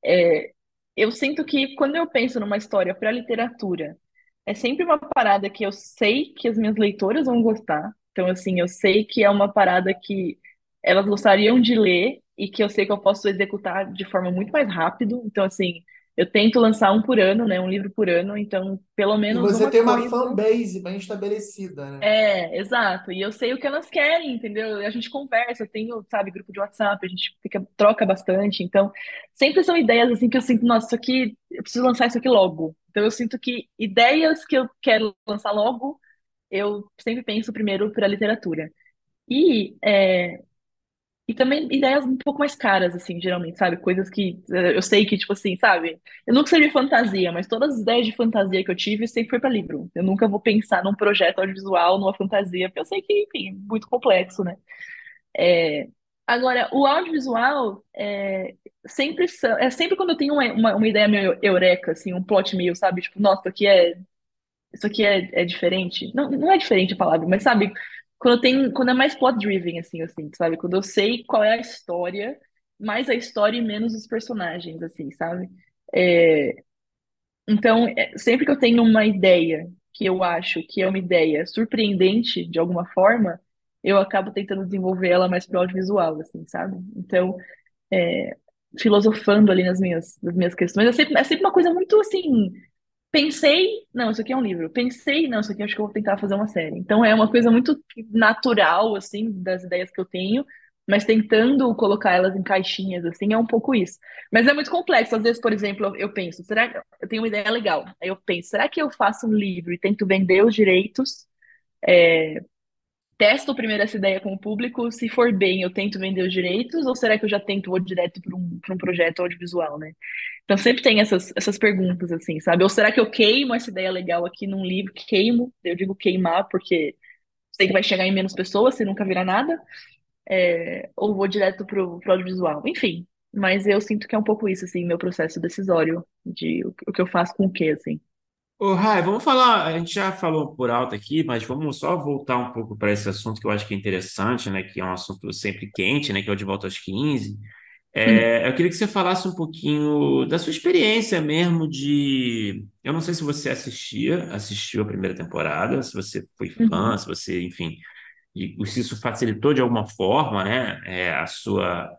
É, eu sinto que quando eu penso numa história para literatura, é sempre uma parada que eu sei que as minhas leitoras vão gostar. Então, assim, eu sei que é uma parada que elas gostariam de ler e que eu sei que eu posso executar de forma muito mais rápido. Então, assim, eu tento lançar um por ano, né? Um livro por ano. Então, pelo E menos você uma tem uma coisa. fanbase bem estabelecida, né? É, exato. E eu sei o que elas querem, entendeu? A gente conversa, eu tenho, sabe, grupo de WhatsApp, a gente fica, troca bastante. Então, sempre são ideias assim que eu sinto, nossa, isso aqui, eu preciso lançar isso aqui logo. Então, eu sinto que ideias que eu quero lançar logo, eu sempre penso primeiro para a literatura. E é, e também ideias um pouco mais caras, assim, geralmente, sabe? Coisas que eh, eu sei que, tipo assim, sabe? Eu nunca escrevi fantasia, mas todas as ideias de fantasia que eu tive sempre foi para livro. Eu nunca vou pensar num projeto audiovisual, numa fantasia, porque eu sei que, enfim, é muito complexo, né? É, Agora, o audiovisual é sempre, é sempre quando eu tenho uma, uma, ideia meio eureka, assim, um plot meio, sabe? Tipo, nossa, isso aqui é isso aqui é, é diferente. Não, não é diferente a palavra, mas sabe, quando tem, quando é mais plot driven, assim, sinto, sabe? Quando eu sei qual é a história, mais a história e menos os personagens, assim, sabe? É, então, é, sempre que eu tenho uma ideia que eu acho que é uma ideia surpreendente de alguma forma, eu acabo tentando desenvolver ela mais pro audiovisual, assim, sabe? Então, é, filosofando ali nas minhas, nas minhas questões, é sempre, é sempre uma coisa muito assim. Pensei, não, isso aqui é um livro. Pensei, não, isso aqui acho que eu vou tentar fazer uma série. Então é uma coisa muito natural, assim, das ideias que eu tenho, mas tentando colocar elas em caixinhas, assim, é um pouco isso. Mas é muito complexo. Às vezes, por exemplo, eu, penso, será que eu tenho uma ideia legal? Aí eu penso, será que eu faço um livro e tento vender os direitos? testo primeiro essa ideia com o público, se for bem, eu tento vender os direitos, ou será que eu já tento vou direto para um, um projeto audiovisual, né? Então sempre tem essas, essas perguntas, assim, sabe? Ou será que eu queimo essa ideia legal aqui num livro, queimo, eu digo queimar porque sei que vai chegar em menos pessoas se nunca virar nada, é, ou vou direto pro, pro audiovisual, enfim. Mas eu sinto que é um pouco isso, assim, meu processo decisório de o, o que eu faço com o quê, assim. Ô, Rai, vamos falar, a gente já falou por alto aqui, mas vamos só voltar um pouco para esse assunto que eu acho que é interessante, né, que é um assunto sempre quente, né, que é o De Volta aos 15. É, eu queria que você falasse um pouquinho da sua experiência mesmo de... Eu não sei se você assistia, assistiu a primeira temporada, se você foi fã, Uhum. se você, enfim, e se isso facilitou de alguma forma, né, é, a sua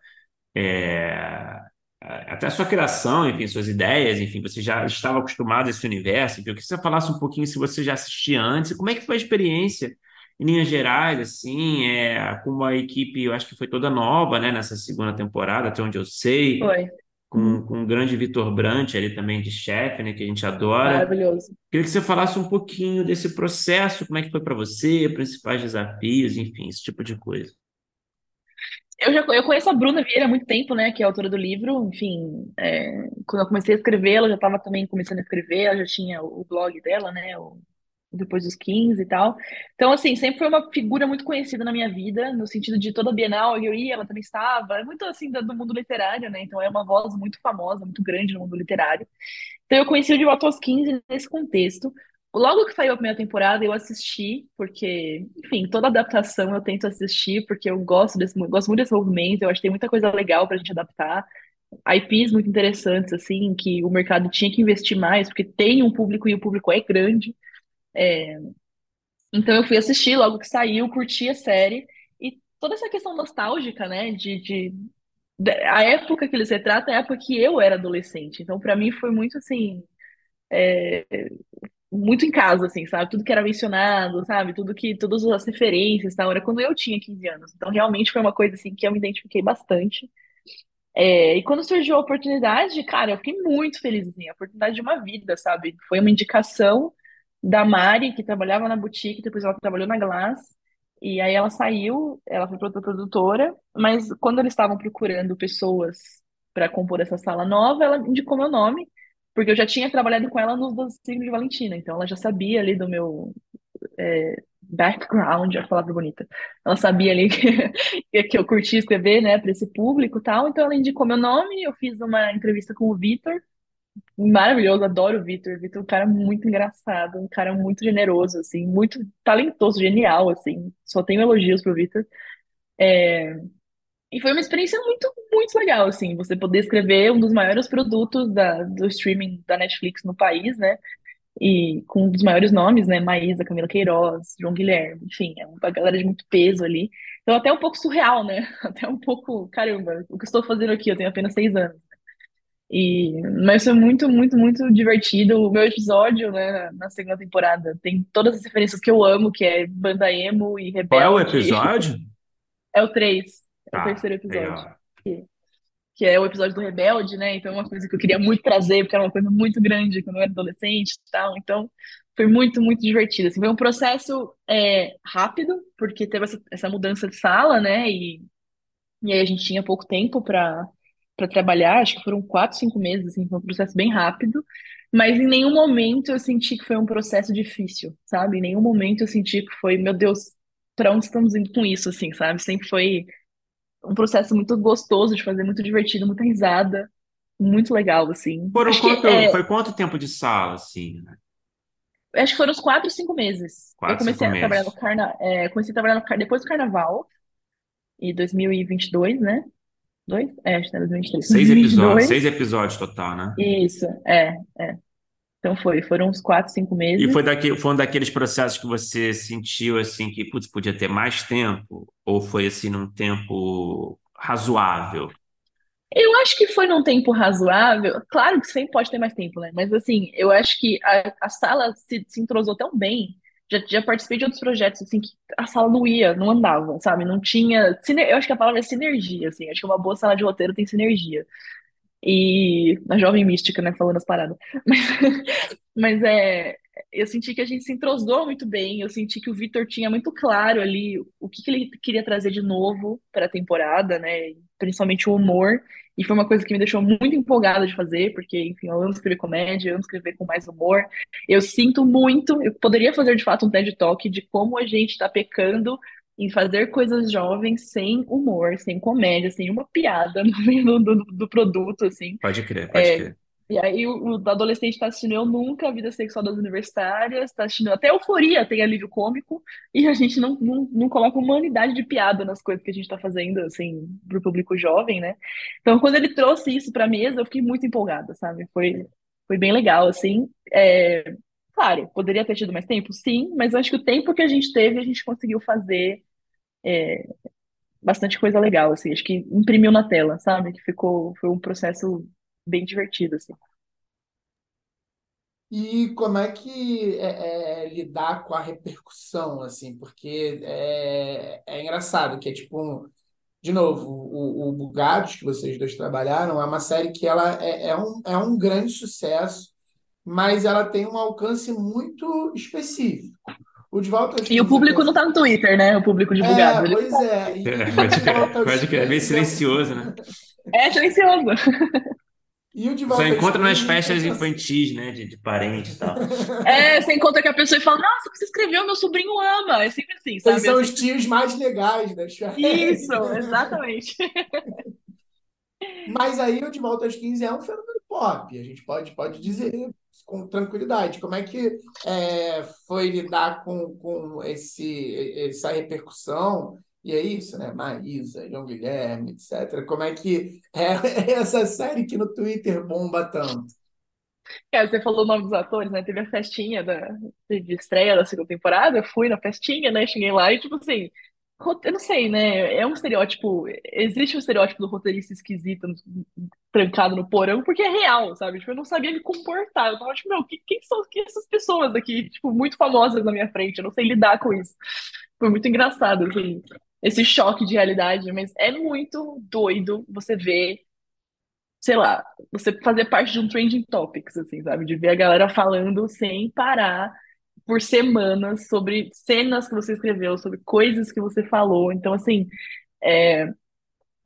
é, até a sua criação, enfim, suas ideias, enfim, você já estava acostumado a esse universo, enfim, eu queria que você falasse um pouquinho se você já assistia antes, como é que foi a experiência, em linhas gerais, assim, é, com uma equipe, eu acho que foi toda nova, né, nessa segunda temporada, até onde eu sei, Foi. com, com o grande Vitor Brant ali também de chefe, né, que a gente adora. Maravilhoso. Queria que você falasse um pouquinho desse processo, como é que foi para você, principais desafios, enfim, esse tipo de coisa. Eu já eu conheço a Bruna Vieira há muito tempo, né, que é a autora do livro. Enfim, é, quando eu comecei a escrever, ela já estava também começando a escrever, ela já tinha o blog dela, né, o depois dos 15 e tal. Então, assim, sempre foi uma figura muito conhecida na minha vida, no sentido de toda a Bienal eu ia, ela também estava, é muito assim do do mundo literário, né? Então é uma voz muito famosa, muito grande no mundo literário. Então eu conheci o De Volta aos 15 nesse contexto. Logo que saiu a primeira temporada, eu assisti, porque, enfim, toda adaptação eu tento assistir, porque eu gosto desse, gosto muito desse movimento, eu acho que tem muita coisa legal pra gente adaptar. IPs muito interessantes, assim, que o mercado tinha que investir mais, porque tem um público e o público é grande. Então eu fui assistir logo que saiu, curti a série, e toda essa questão nostálgica, né, de, de, a época que eles retratam é a época que eu era adolescente. Então, pra mim, foi muito assim muito em casa, assim, sabe? Tudo que era mencionado, sabe? Tudo que, todas as referências, tal, era quando eu tinha 15 anos. Então, realmente foi uma coisa, assim, que eu me identifiquei bastante. É, e quando surgiu a oportunidade, cara, eu fiquei muito feliz, assim, a oportunidade de uma vida, sabe? Foi uma indicação da Mari, que trabalhava na boutique, depois ela trabalhou na Glass, e aí ela saiu, ela foi para outra produtora, mas quando eles estavam procurando pessoas para compor essa sala nova, ela indicou meu nome, porque eu já tinha trabalhado com ela nos doze signos de Valentina, então ela já sabia ali do meu background, a palavra bonita. Ela sabia ali que, que eu curtia escrever, né, para esse público e tal, então ela indicou meu nome, eu fiz uma entrevista com o Vitor, maravilhoso, adoro o Vitor. Vitor é um cara muito engraçado, um cara muito generoso, assim, muito talentoso, genial, assim. Só tenho elogios pro Vitor. E foi uma experiência muito, muito legal, assim, você poder escrever um dos maiores produtos da, do streaming da Netflix no país, né? E com um dos maiores nomes, né? Maísa, Camila Queiroz, João Guilherme, enfim, é uma galera de muito peso ali. Então, até um pouco surreal, né? Até um pouco, caramba, o que estou fazendo aqui? Eu tenho apenas seis anos. E, mas foi muito, muito, muito divertido. O meu episódio, né, na segunda temporada, tem todas as referências que eu amo, que é banda emo e Qual é o rebelde. episódio? É o 3, é o Tá, terceiro episódio, legal. que é o episódio do Rebelde, né? Então, é uma coisa que eu queria muito trazer, porque era uma coisa muito grande quando eu era adolescente e tal. Então, foi muito, muito divertido. Assim, foi um processo é, rápido, porque teve essa, essa mudança de sala, né? E, e aí a gente tinha pouco tempo para para trabalhar, acho que foram quatro, cinco meses, assim, foi um processo bem rápido, mas em nenhum momento eu senti que foi um processo difícil, sabe? Em nenhum momento eu senti que foi, meu Deus, para onde estamos indo com isso, assim, sabe? Sempre foi um processo muito gostoso de fazer, muito divertido, muita risada, muito legal, assim. Foram quanto, é, foi quanto tempo de sala, assim, né? acho que foram uns quatro, cinco meses. Eu Quatro, cinco comecei a trabalhar no meses. carna, é, comecei a trabalhar no depois do carnaval, em 2022, né? Dois? É, acho que era 2023. Seis episódios, 2022. seis episódios total, né? Isso, é, é. Então foi, foram uns quatro, cinco E meses. foi, daqui, foi um daqueles processos que você sentiu, assim, que, putz, podia ter mais tempo? Ou foi, assim, num tempo razoável? Eu acho que foi num tempo razoável. Claro que sempre pode ter mais tempo, né? Mas assim, eu acho que a, a sala se, se entrosou tão bem. Já, já participei de outros projetos, assim, que a sala não ia, não andava, sabe? Não tinha. Eu acho que a palavra é sinergia, assim. Acho que uma boa sala de roteiro tem sinergia. E a jovem mística, né, falando as paradas. Mas, mas é, eu senti que a gente se entrosou muito bem, eu senti que o Vitor tinha muito claro ali o que, que ele queria trazer de novo para a temporada, né? Principalmente o humor. E foi uma coisa que me deixou muito empolgada de fazer, porque, enfim, eu amo escrever comédia, eu amo escrever com mais humor. Eu sinto muito, eu poderia fazer de fato um TED Talk de como a gente está pecando em fazer coisas jovens sem humor, sem comédia, sem uma piada no meio do, do, do produto, assim. Pode crer, pode É, crer. E aí o, o adolescente está assistindo Eu Nunca, a Vida Sexual das Universitárias, está assistindo até Euforia, tem alívio cômico, e a gente não, não, não coloca uma unidade de piada nas coisas que a gente está fazendo, assim, para o público jovem, né? Então, quando ele trouxe isso para a mesa, eu fiquei muito empolgada, sabe? Foi, foi bem legal, assim. É, claro, poderia ter tido mais tempo? Sim, mas acho que o tempo que a gente teve, a gente conseguiu fazer bastante coisa legal, assim. Acho que imprimiu na tela, sabe? Que ficou, foi um processo bem divertido, assim. E como é que é, é, lidar com a repercussão, assim? Porque é, é engraçado que é tipo um, de novo, o, o Bugados, que vocês dois trabalharam, é uma série que ela é, é um, é um grande sucesso, mas ela tem um alcance muito específico. O De Volta aos E o 15 público não tá no Twitter, né? O público divulgado. É, Ele pois é. E, É, pode De crer, pode crer. É bem 15 é silencioso, né? é silencioso. E o De Só encontra nas 15 festas é- infantis, né? De, de parente e tal. É, você encontra com a pessoa e fala, nossa, o que você escreveu, meu sobrinho ama. É sempre assim, Eles sabe? são É os tios mais legais das festas. Isso, exatamente. Mas aí o De Volta aos 15 é um fenômeno pop, a gente pode, pode dizer com tranquilidade. Como é que é, foi lidar com, com esse, essa repercussão? E é isso, né? Maísa, João Guilherme, etc. Como é que é essa série que no Twitter bomba tanto? Cara, você falou o nome dos atores, né? Teve a festinha da, de estreia da segunda temporada, eu fui na festinha, né? Cheguei lá e, tipo assim, eu não sei, né? É um estereótipo, existe um estereótipo do roteirista esquisito, trancado no porão, porque é real, sabe? Tipo, eu não sabia me comportar. Eu tava, tipo, meu, que- quem são quem essas pessoas aqui, tipo, muito famosas na minha frente? Eu não sei lidar com isso. Foi muito engraçado, assim, esse choque de realidade, mas é muito doido você ver sei lá, você fazer parte de um trending topics, assim, sabe? De ver a galera falando sem parar por semanas sobre cenas que você escreveu, sobre coisas que você falou. Então, assim, é,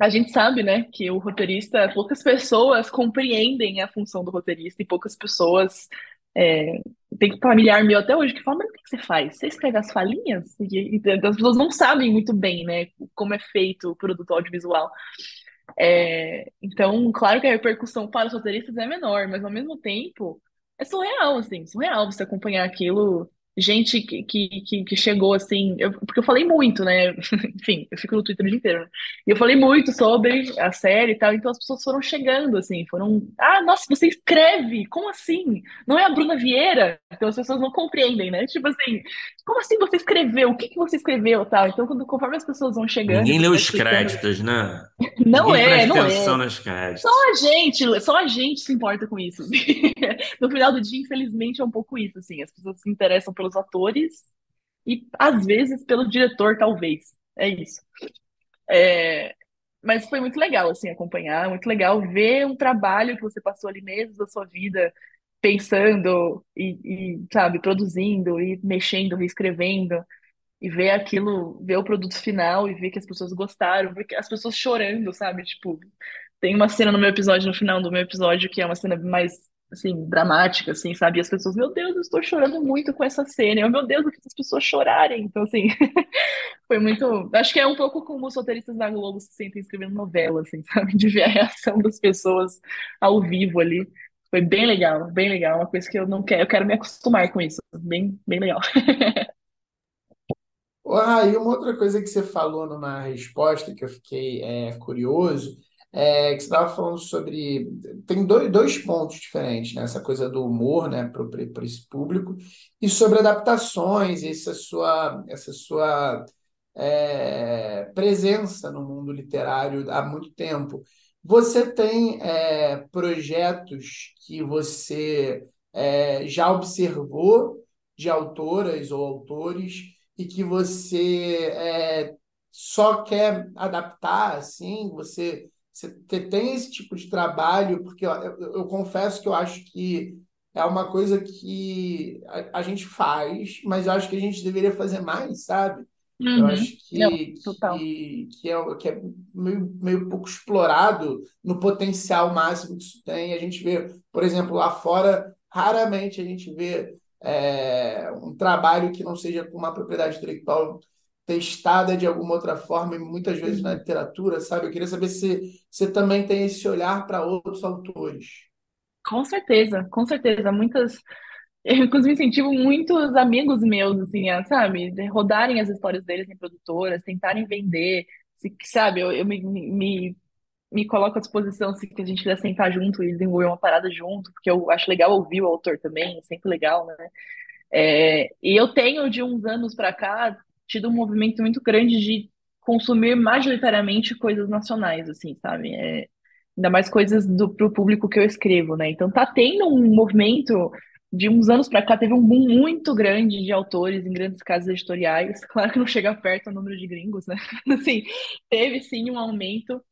a gente sabe, né, que o roteirista, poucas pessoas compreendem a função do roteirista e poucas pessoas. É, tem familiar meu até hoje que fala, mas o que você faz? Você escreve as falinhas? E, e as pessoas não sabem muito bem, né, como é feito o produto audiovisual. É, então, claro que a repercussão para os roteiristas é menor, mas ao mesmo tempo é surreal, assim, surreal você acompanhar aquilo. Gente que, que, que, chegou assim, eu- porque eu falei muito, né? Enfim, eu fico no Twitter o dia inteiro, né? E eu falei muito sobre a série e tal, então as pessoas foram chegando, assim, foram. Ah, nossa, você escreve? Como assim? Não é a Bruna Vieira? Então as pessoas não compreendem, né? Tipo assim, como assim você escreveu? O que que você escreveu, tal? Então, quando, conforme as pessoas vão chegando, Ninguém vai os créditos, né? Não Ninguém é, não atenção é. créditos. Só a gente, só a gente se importa com isso. No final do dia, infelizmente, é um pouco isso, assim. As pessoas se interessam pelos atores e, às vezes, pelo diretor, talvez. É isso. É, Mas foi muito legal, assim, acompanhar. Muito legal ver um trabalho que você passou ali meses da sua vida pensando e, e, sabe, produzindo e mexendo, reescrevendo. E ver aquilo, ver o produto final e ver que as pessoas gostaram, ver que as pessoas chorando, sabe? Tipo, tem uma cena no meu episódio, no final do meu episódio, que é uma cena mais, assim, dramática, assim, sabe? E as pessoas, meu Deus, eu estou chorando muito com essa cena. Eu, meu Deus, eu fiz as pessoas chorarem. Então, assim, foi muito. Acho que é um pouco como os roteiristas da Globo se sentem escrevendo novela, assim, sabe? De ver a reação das pessoas ao vivo ali. Foi bem legal, bem legal. Uma coisa que eu não quero, eu quero me acostumar com isso. Bem, bem legal. Ah, e uma outra coisa que você falou numa resposta que eu fiquei é, curioso é que você estava falando sobre. Tem dois, dois pontos diferentes, né? Essa coisa do humor, né, para esse público, e sobre adaptações, essa sua, essa sua é, presença no mundo literário há muito tempo. Você tem é, projetos que você é, já observou de autoras ou autores e que você é, só quer adaptar, assim, você, você te- tem esse tipo de trabalho, porque eu, eu- eu confesso que eu acho que é uma coisa que a, a gente faz, mas eu acho que a gente deveria fazer mais, sabe? Eu Uhum. acho Não, que, total. que, que, é, que é meio, meio pouco explorado no potencial máximo que isso tem. A gente vê, por exemplo, lá fora, raramente a gente vê é, um trabalho que não seja com uma propriedade intelectual testada de alguma outra forma, e muitas vezes na Uhum. literatura, sabe? Eu queria saber se você também tem esse olhar para outros autores. Com certeza, com certeza. Muitas. Eu, inclusive, incentivo muitos amigos meus, assim, a, sabe, rodarem as histórias deles em produtoras, tentarem vender, se- sabe? Eu, eu me, me, me coloco à disposição se a gente quiser sentar junto e desenvolver uma parada junto, porque eu acho legal ouvir o autor também, é sempre legal, né? É, e eu tenho, de uns anos para cá, tido um movimento muito grande de consumir majoritariamente coisas nacionais, assim, sabe? É, ainda mais coisas do pro público que eu escrevo, né? Então tá tendo um movimento de uns anos para cá, teve um boom muito grande de autores em grandes casas editoriais. Claro que não chega perto o número de gringos, né? Assim, teve sim um aumento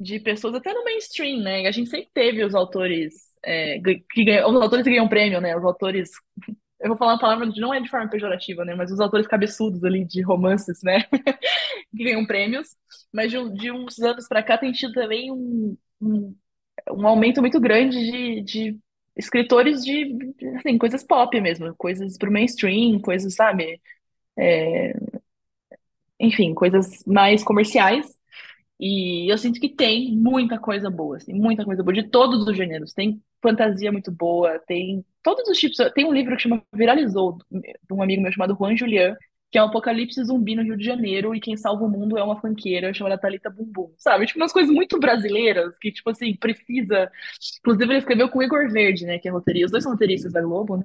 de pessoas até no mainstream, né? A gente sempre teve os autores é, que ganham, os autores que ganham prêmio, né? Os autores eu vou falar uma palavra que não é de forma pejorativa, né? Mas os autores cabeçudos ali de romances, né? Que ganham prêmios. Mas de, de uns anos pra cá tem tido também um, um, um aumento muito grande de, de escritores de, assim, coisas pop mesmo, coisas pro mainstream, coisas, sabe? Enfim, coisas mais comerciais. E eu sinto que tem muita coisa boa, assim, muita coisa boa, de todos os gêneros. Tem fantasia muito boa, tem todos os tipos. Tem um livro que chama Viralizou, de um amigo meu chamado Juan Julián, que é um apocalipse zumbi no Rio de Janeiro, e quem salva o mundo é uma funkeira chamada Thalita Bumbum, sabe? Tipo, umas coisas muito brasileiras, que, tipo assim, precisa... Inclusive, ele escreveu com o Igor Verde, né, que é roteirista. Os dois são roteiristas da Globo, né?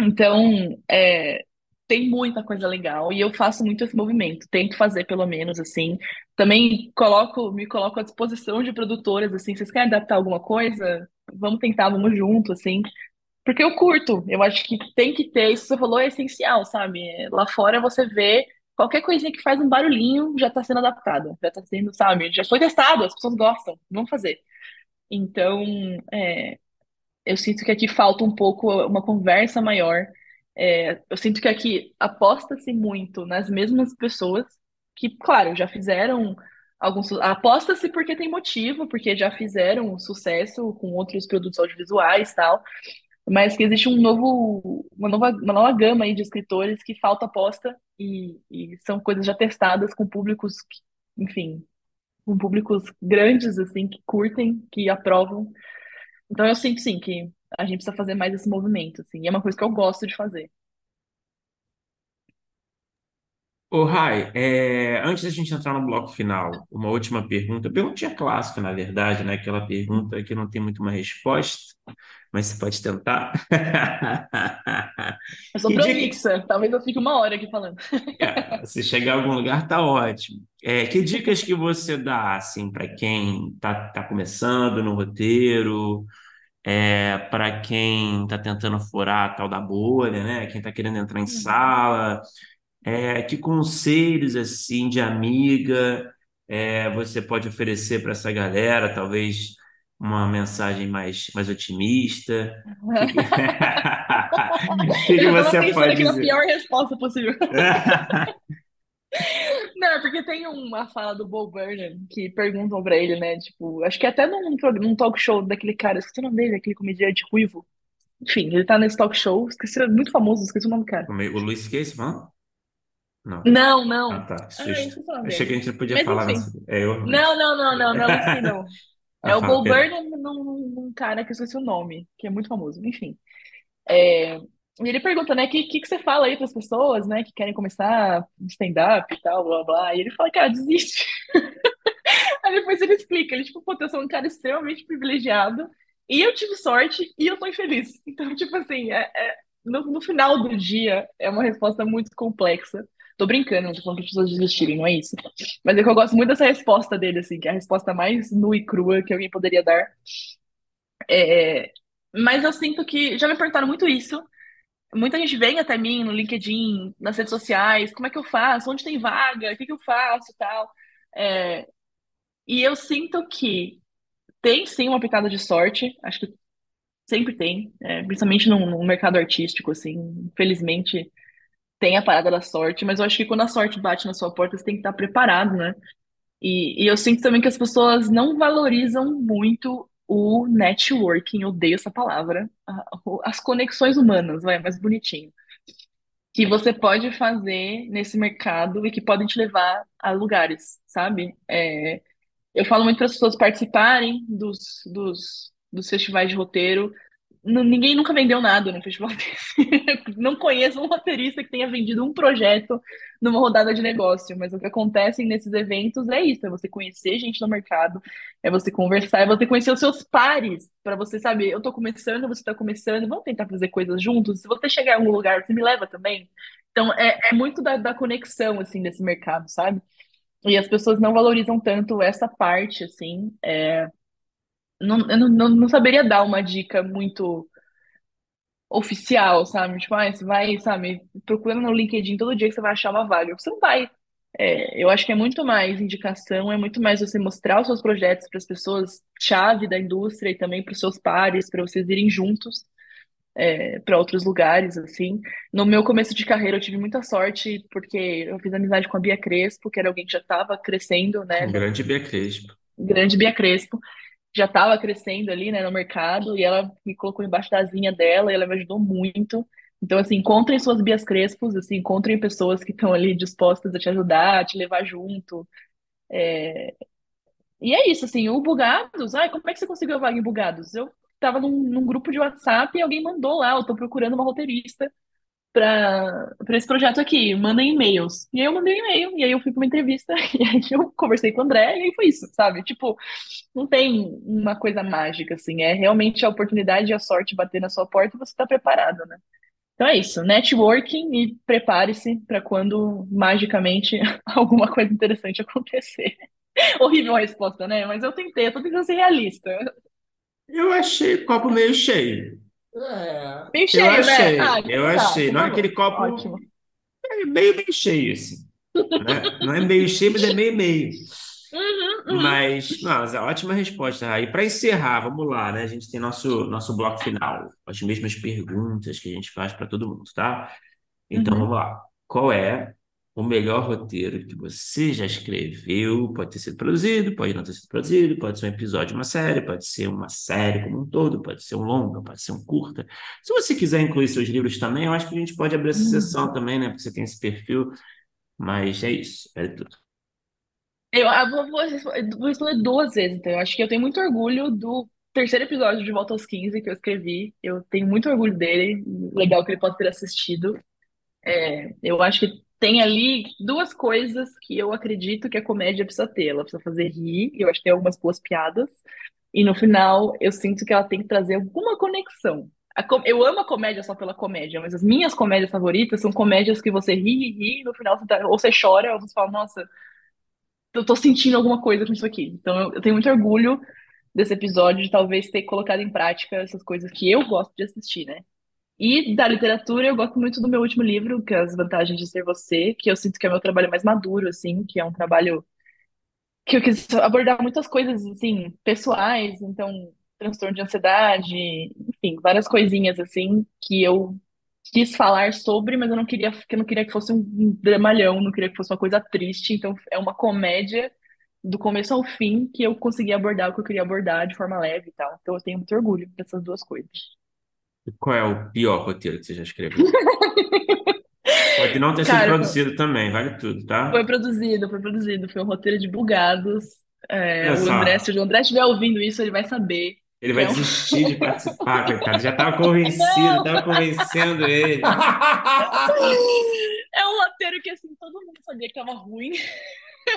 Então, é, tem muita coisa legal e eu faço muito esse movimento. Tento fazer, pelo menos, assim. Também coloco, me coloco à disposição de produtoras, assim. Vocês querem adaptar alguma coisa? Vamos tentar, vamos junto, assim. Porque eu curto. Eu acho que tem que ter. Isso que você falou é essencial, sabe? Lá fora você vê qualquer coisinha que faz um barulhinho já está sendo adaptada. Já está sendo, sabe? Já foi testado, as pessoas gostam. Vamos fazer. Então, é, eu sinto que aqui falta um pouco uma conversa maior. É, eu sinto que aqui aposta-se muito nas mesmas pessoas que, claro, já fizeram alguns. Aposta-se porque tem motivo, porque já fizeram sucesso com outros produtos audiovisuais e tal, mas que existe um novo, uma nova, uma nova gama aí de escritores que falta aposta e, e são coisas já testadas com públicos, que, enfim, com públicos grandes, assim, que curtem, que aprovam. Então eu sinto sim que a gente precisa fazer mais esse movimento, assim. E é uma coisa que eu gosto de fazer. Ô, Rai, é, antes da gente entrar no bloco final, uma última pergunta, perguntinha clássica, na verdade, né? Aquela pergunta que não tem muito uma resposta, mas você pode tentar. Eu sou Que prolixa, talvez eu fique uma hora aqui falando. é, se chegar a algum lugar, tá ótimo. É, que dicas que você dá, assim, para quem tá, tá começando no roteiro, é, para quem tá tentando furar a tal da bolha, né? Quem tá querendo entrar em Uhum. sala. É, que conselhos assim de amiga é, você pode oferecer para essa galera? Talvez uma mensagem mais, mais otimista. O que, que... que que você pode dizer? pior resposta possível. Não, é porque tem uma fala do Bo Burnham que perguntam pra ele, né? Tipo, acho que até num, num talk show daquele cara, esqueci o nome dele, aquele comediante ruivo. Enfim, ele tá nesse talk show, esqueci, muito famoso, esqueci o nome do cara. É- O Luiz Case, não? Não. Não, Ah, não. tá. Ah, Achei que a gente não podia Mas falar nessa. É eu. Não, não, não, não, não é o Lucy Kay, não. Ah, É o Bo. Burnham num num cara que eu esqueci o nome, que é muito famoso. Enfim. É, e ele pergunta, né, o que, que, que você fala aí para as pessoas, né, que querem começar stand-up e tal, blá, blá. E ele fala, cara, desiste. Aí depois ele explica, ele, tipo, pô, eu sou um cara extremamente privilegiado, e eu tive sorte, e eu tô infeliz. Então, tipo assim, é, é- no, no final do dia, é uma resposta muito complexa. Tô brincando, não tô falando para as pessoas desistirem, não é isso. Mas é que eu gosto muito dessa resposta dele, assim, que é a resposta mais nua e crua que alguém poderia dar. É, mas eu sinto que já me perguntaram muito isso. Muita gente vem até mim no LinkedIn, nas redes sociais, como é que eu faço? Onde tem vaga? O que que eu faço tal. É, e eu sinto que tem sim uma pitada de sorte. Acho que sempre tem, é, principalmente no, no mercado artístico, assim, infelizmente tem a parada da sorte, mas eu acho que quando a sorte bate na sua porta, você tem que estar preparado, né? E, e eu sinto também que as pessoas não valorizam muito o networking, odeio essa palavra, as conexões humanas, vai, mais bonitinho, que você pode fazer nesse mercado e que podem te levar a lugares, sabe? É, eu falo muito para as pessoas participarem dos, dos, dos festivais de roteiro. Ninguém nunca vendeu nada no festival desse. Não conheço um roteirista que tenha vendido um projeto numa rodada de negócio, mas o que acontece nesses eventos é isso: é você conhecer gente no mercado, é você conversar, é você conhecer os seus pares, para você saber, eu tô começando, você tá começando, vamos tentar fazer coisas juntos. Se você chegar em algum lugar, você me leva também. Então, é, é muito da, da conexão, assim, desse mercado, sabe? E as pessoas não valorizam tanto essa parte, assim. É, não, eu não, não, não saberia dar uma dica muito oficial, sabe? Tipo, ah, você vai, sabe, procurando no LinkedIn todo dia que você vai achar uma vaga. Você não vai. É, eu acho que é muito mais indicação, é muito mais você mostrar os seus projetos para as pessoas chave da indústria e também para os seus pares, para vocês irem juntos para outros lugares, assim. No meu começo de carreira, eu tive muita sorte, porque eu fiz amizade com a Bia Crespo, que era alguém que já estava crescendo, né, grande Bia Crespo. grande Bia Crespo, já estava crescendo ali, né, no mercado, e ela me colocou embaixo da asinha dela, e ela me ajudou muito. Então, assim, encontrem suas Bias Crespos, assim, encontrem pessoas que estão ali dispostas a te ajudar, a te levar junto. E é isso, assim, o Bugados, ai, como é que você conseguiu a vaga em Bugados? Eu tava num, num grupo de WhatsApp e alguém mandou lá, eu tô procurando uma roteirista para esse projeto aqui, mandem e-mails. E aí eu mandei um e-mail, e aí eu fui para uma entrevista, e aí eu conversei com o André, e aí foi isso, sabe? Tipo, não tem uma coisa mágica, assim, é realmente a oportunidade e a sorte bater na sua porta e você tá preparado, né? Então é isso, networking e prepare-se para quando magicamente alguma coisa interessante acontecer. Horrível a resposta, né? Mas eu tentei, eu tô tentando ser realista. Eu achei o copo meio cheio. É. Bem Eu cheio, né? achei, Ah, eu tá, achei. então Não é tá aquele copo Ótimo. é meio, meio cheio, assim. Né? Não é meio cheio, mas é meio, meio. Uhum, uhum. Mas, mas é ótima resposta, Raí. Para encerrar, vamos lá, né? A gente tem nosso, nosso bloco final, as mesmas perguntas que a gente faz para todo mundo, tá? Então, Uhum. vamos lá. Qual é o melhor roteiro que você já escreveu? Pode ter sido produzido, pode não ter sido produzido, pode ser um episódio de uma série, pode ser uma série como um todo, pode ser um longa, pode ser um curta. Se você quiser incluir seus livros também, eu acho que a gente pode abrir essa sessão Uhum. também, né? Porque você tem esse perfil, mas é isso, é tudo. Eu, eu vou, vou responder vou responder duas vezes, então. Eu acho que eu tenho muito orgulho do terceiro episódio de Volta aos 15 que eu escrevi. Eu tenho muito orgulho dele. Legal que ele possa ter assistido. É, eu acho que tem ali duas coisas que eu acredito que a comédia precisa ter. Ela precisa fazer rir, eu acho que tem algumas boas piadas. E no final, eu sinto que ela tem que trazer alguma conexão. Eu amo a comédia só pela comédia, mas as minhas comédias favoritas são comédias que você ri, ri, ri, e no final você tá- ou você chora, ou você fala, nossa, eu tô sentindo alguma coisa com isso aqui. Então eu tenho muito orgulho desse episódio de talvez ter colocado em prática essas coisas que eu gosto de assistir, né? E da literatura, eu gosto muito do meu último livro, que é As Vantagens de Ser Você, que eu sinto que é o meu trabalho mais maduro, assim, que é um trabalho que eu quis abordar muitas coisas, assim, pessoais, então, transtorno de ansiedade, enfim, várias coisinhas, assim, que eu quis falar sobre, mas eu não queria, que eu não queria que fosse um dramalhão, não queria que fosse uma coisa triste, então é uma comédia do começo ao fim que eu consegui abordar o que eu queria abordar de forma leve e tal. Então eu tenho muito orgulho dessas duas coisas. Qual é o pior roteiro que você já escreveu? Pode não ter sido Cara, produzido também, vale tudo, tá? Foi produzido, foi produzido. Foi um roteiro de Bugados. É, o André, se o André estiver ouvindo isso, ele vai saber ele vai é desistir de participar, coitado. Já estava convencido, estava convencendo ele. É um roteiro que, assim, todo mundo sabia que tava ruim.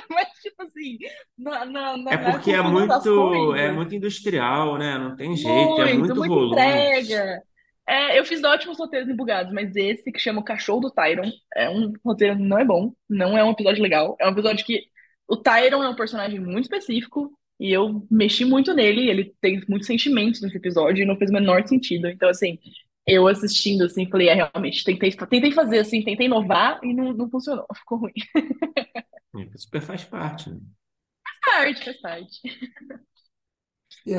Mas, tipo assim, na, na, É na, na porque é muito, é muito industrial, né? Não tem jeito, é muito, muito volume. entrega. É, eu fiz ótimos roteiros em Bugados, mas esse que chama O Cachorro do Tyron é um roteiro que não é bom, não é um episódio legal. É um episódio que o Tyron é um personagem muito específico e eu mexi muito nele. Ele tem muitos sentimentos nesse episódio e não fez o menor sentido. Então, assim, eu assistindo, assim, falei, é, realmente, tentei, tentei fazer, assim, tentei inovar e não, não funcionou, ficou ruim. É, Super faz parte, né? Faz parte, faz parte. E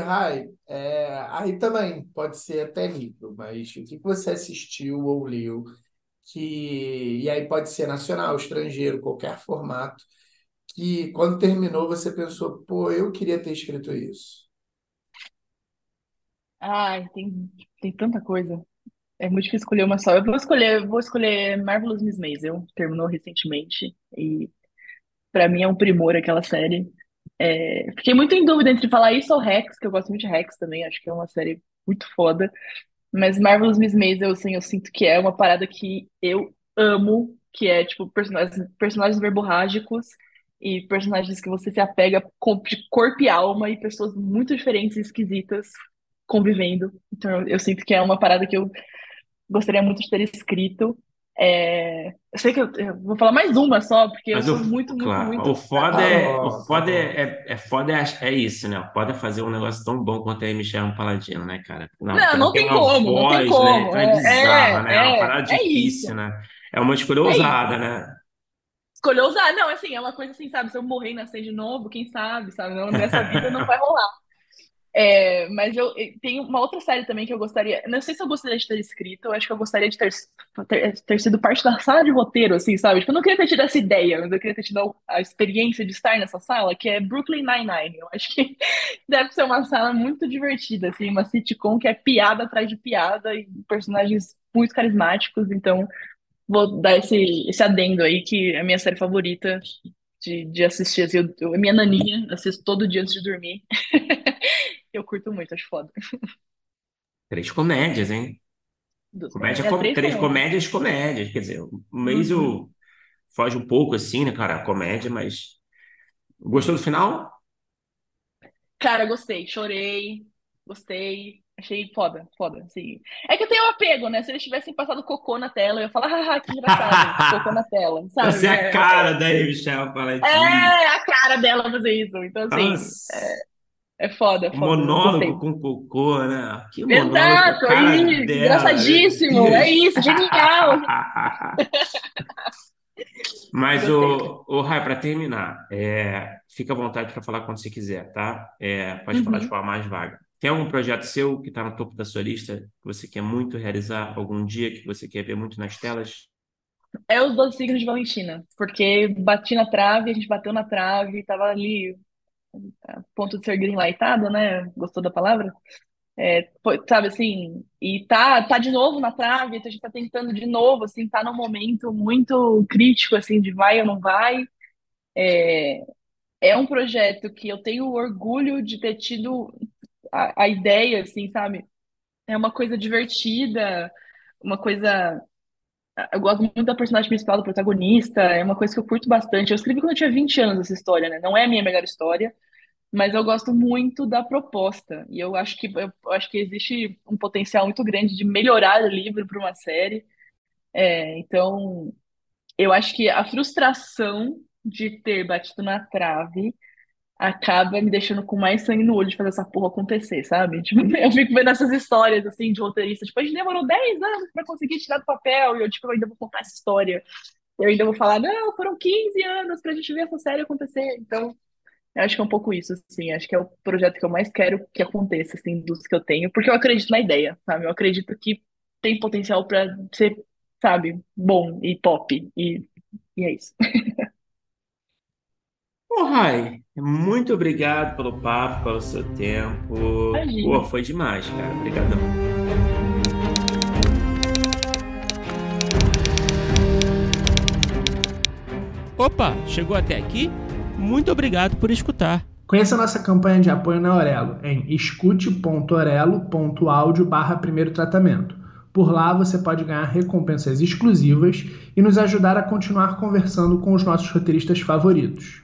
é, aí também pode ser até livro, mas o que você assistiu ou leu que e aí pode ser nacional, estrangeiro, qualquer formato, que quando terminou você pensou, pô, eu queria ter escrito isso. Ai, tem, tem tanta coisa. É muito difícil escolher uma só. Eu vou escolher, vou escolher Marvelous Miss Maisel, terminou recentemente e pra mim é um primor aquela série. É, fiquei muito em dúvida entre falar isso ou Rex, que eu gosto muito de Rex também, acho que é uma série muito foda. Mas Marvelous Miss Maisel, assim, eu sinto que é uma parada que eu amo, que é, tipo, personagens, personagens verborrágicos e personagens que você se apega de corpo e alma e pessoas muito diferentes e esquisitas convivendo. Então, eu, eu sinto que é uma parada que eu gostaria muito de ter escrito. É, eu sei que eu, eu vou falar mais uma só, porque eu Mas sou o, muito, muito, claro, muito. o foda é, o foda é, é, é foda é, é isso, né? O foda é fazer um negócio tão bom quanto a Amy Sherman Paladino, né, cara? Não, Não, não tem como, não tem voz, né? como. Então é É, bizarra, né? É uma é, parada é, é difícil, isso. né? É uma escolha É ousada, né? Escolheu usar. Não, assim, é uma coisa assim, sabe? Se eu morrer e nascer de novo, quem sabe, sabe? Não, nessa vida não vai rolar. É, mas eu, tenho uma outra série também que eu gostaria. Não sei se eu gostaria de ter escrito, eu acho que eu gostaria de ter, ter, ter sido parte da sala de roteiro, assim, sabe? Tipo, eu não queria ter tido essa ideia, mas eu queria ter tido a experiência de estar nessa sala, que é Brooklyn Nine-Nine. Eu acho que deve ser uma sala muito divertida, assim, uma sitcom que é piada atrás de piada e personagens muito carismáticos, então vou dar esse, esse adendo aí, que é a minha série favorita de, de assistir, assim, eu, eu, minha naninha, assisto todo dia antes de dormir. Eu curto muito, acho foda. Três comédias, hein? Dos Comédia. É, com, três três comédias. comédias, comédias. Quer dizer, o Uhum. Maisel foge um pouco assim, né, cara? A comédia, mas. Gostou do final? Cara, gostei, chorei, gostei, achei foda, foda, assim. É que eu tenho um apego, né? Se eles tivessem passado cocô na tela, eu ia falar, haha, que engraçado, cocô na tela, sabe? Essa é a É, cara da Paladino. é a cara dela fazer isso. Então, assim, Nossa. É foda, foda, Monólogo com cocô, né? Que monólogo, Exato, cara meu engraçadíssimo, é Deus. isso, genial. Mas, o, o Rai, para terminar, é, fica à vontade para falar quando você quiser, tá? É, pode falar de Uhum. forma mais vaga. Tem algum projeto seu que está no topo da sua lista que você quer muito realizar algum dia, que você quer ver muito nas telas? É os 12 signos de Valentina, porque bati na trave, a gente bateu na trave, tava ali a ponto de ser greenlightada, né? Gostou da palavra? É, sabe assim, e tá, tá de novo na trave, então a gente tá tentando de novo, assim, tá num momento muito crítico, assim, de vai ou não vai. É, é um projeto que eu tenho orgulho de ter tido a, a ideia, assim, sabe? É uma coisa divertida, uma coisa. Eu gosto muito da personagem principal, do protagonista, é uma coisa que eu curto bastante. Eu escrevi quando eu tinha 20 anos essa história, né? Não é a minha melhor história, mas eu gosto muito da proposta. E eu acho que eu acho que existe um potencial muito grande de melhorar o livro para uma série. É, então, eu acho que a frustração de ter batido na trave acaba me deixando com mais sangue no olho de fazer essa porra acontecer, sabe? Tipo, eu fico vendo essas histórias, assim, de roteirista. Tipo, a gente demorou 10 anos pra conseguir tirar do papel. E eu, tipo, eu ainda vou contar essa história. Eu ainda vou falar, não, foram 15 anos pra gente ver essa série acontecer. Então, eu acho que é um pouco isso, assim. Acho que é o projeto que eu mais quero que aconteça, assim, dos que eu tenho. Porque eu acredito na ideia, sabe? Eu acredito que tem potencial pra ser, sabe, bom e pop. E, e é isso. Ô, Rai, muito obrigado pelo papo, pelo seu tempo. Pô, Imagina. foi demais, cara. Obrigadão. Opa, chegou até aqui? Muito obrigado por escutar. Conheça nossa campanha de apoio na Aurelo em escute.orelo.audio barra primeiro tratamento. Por lá você pode ganhar recompensas exclusivas e nos ajudar a continuar conversando com os nossos roteiristas favoritos.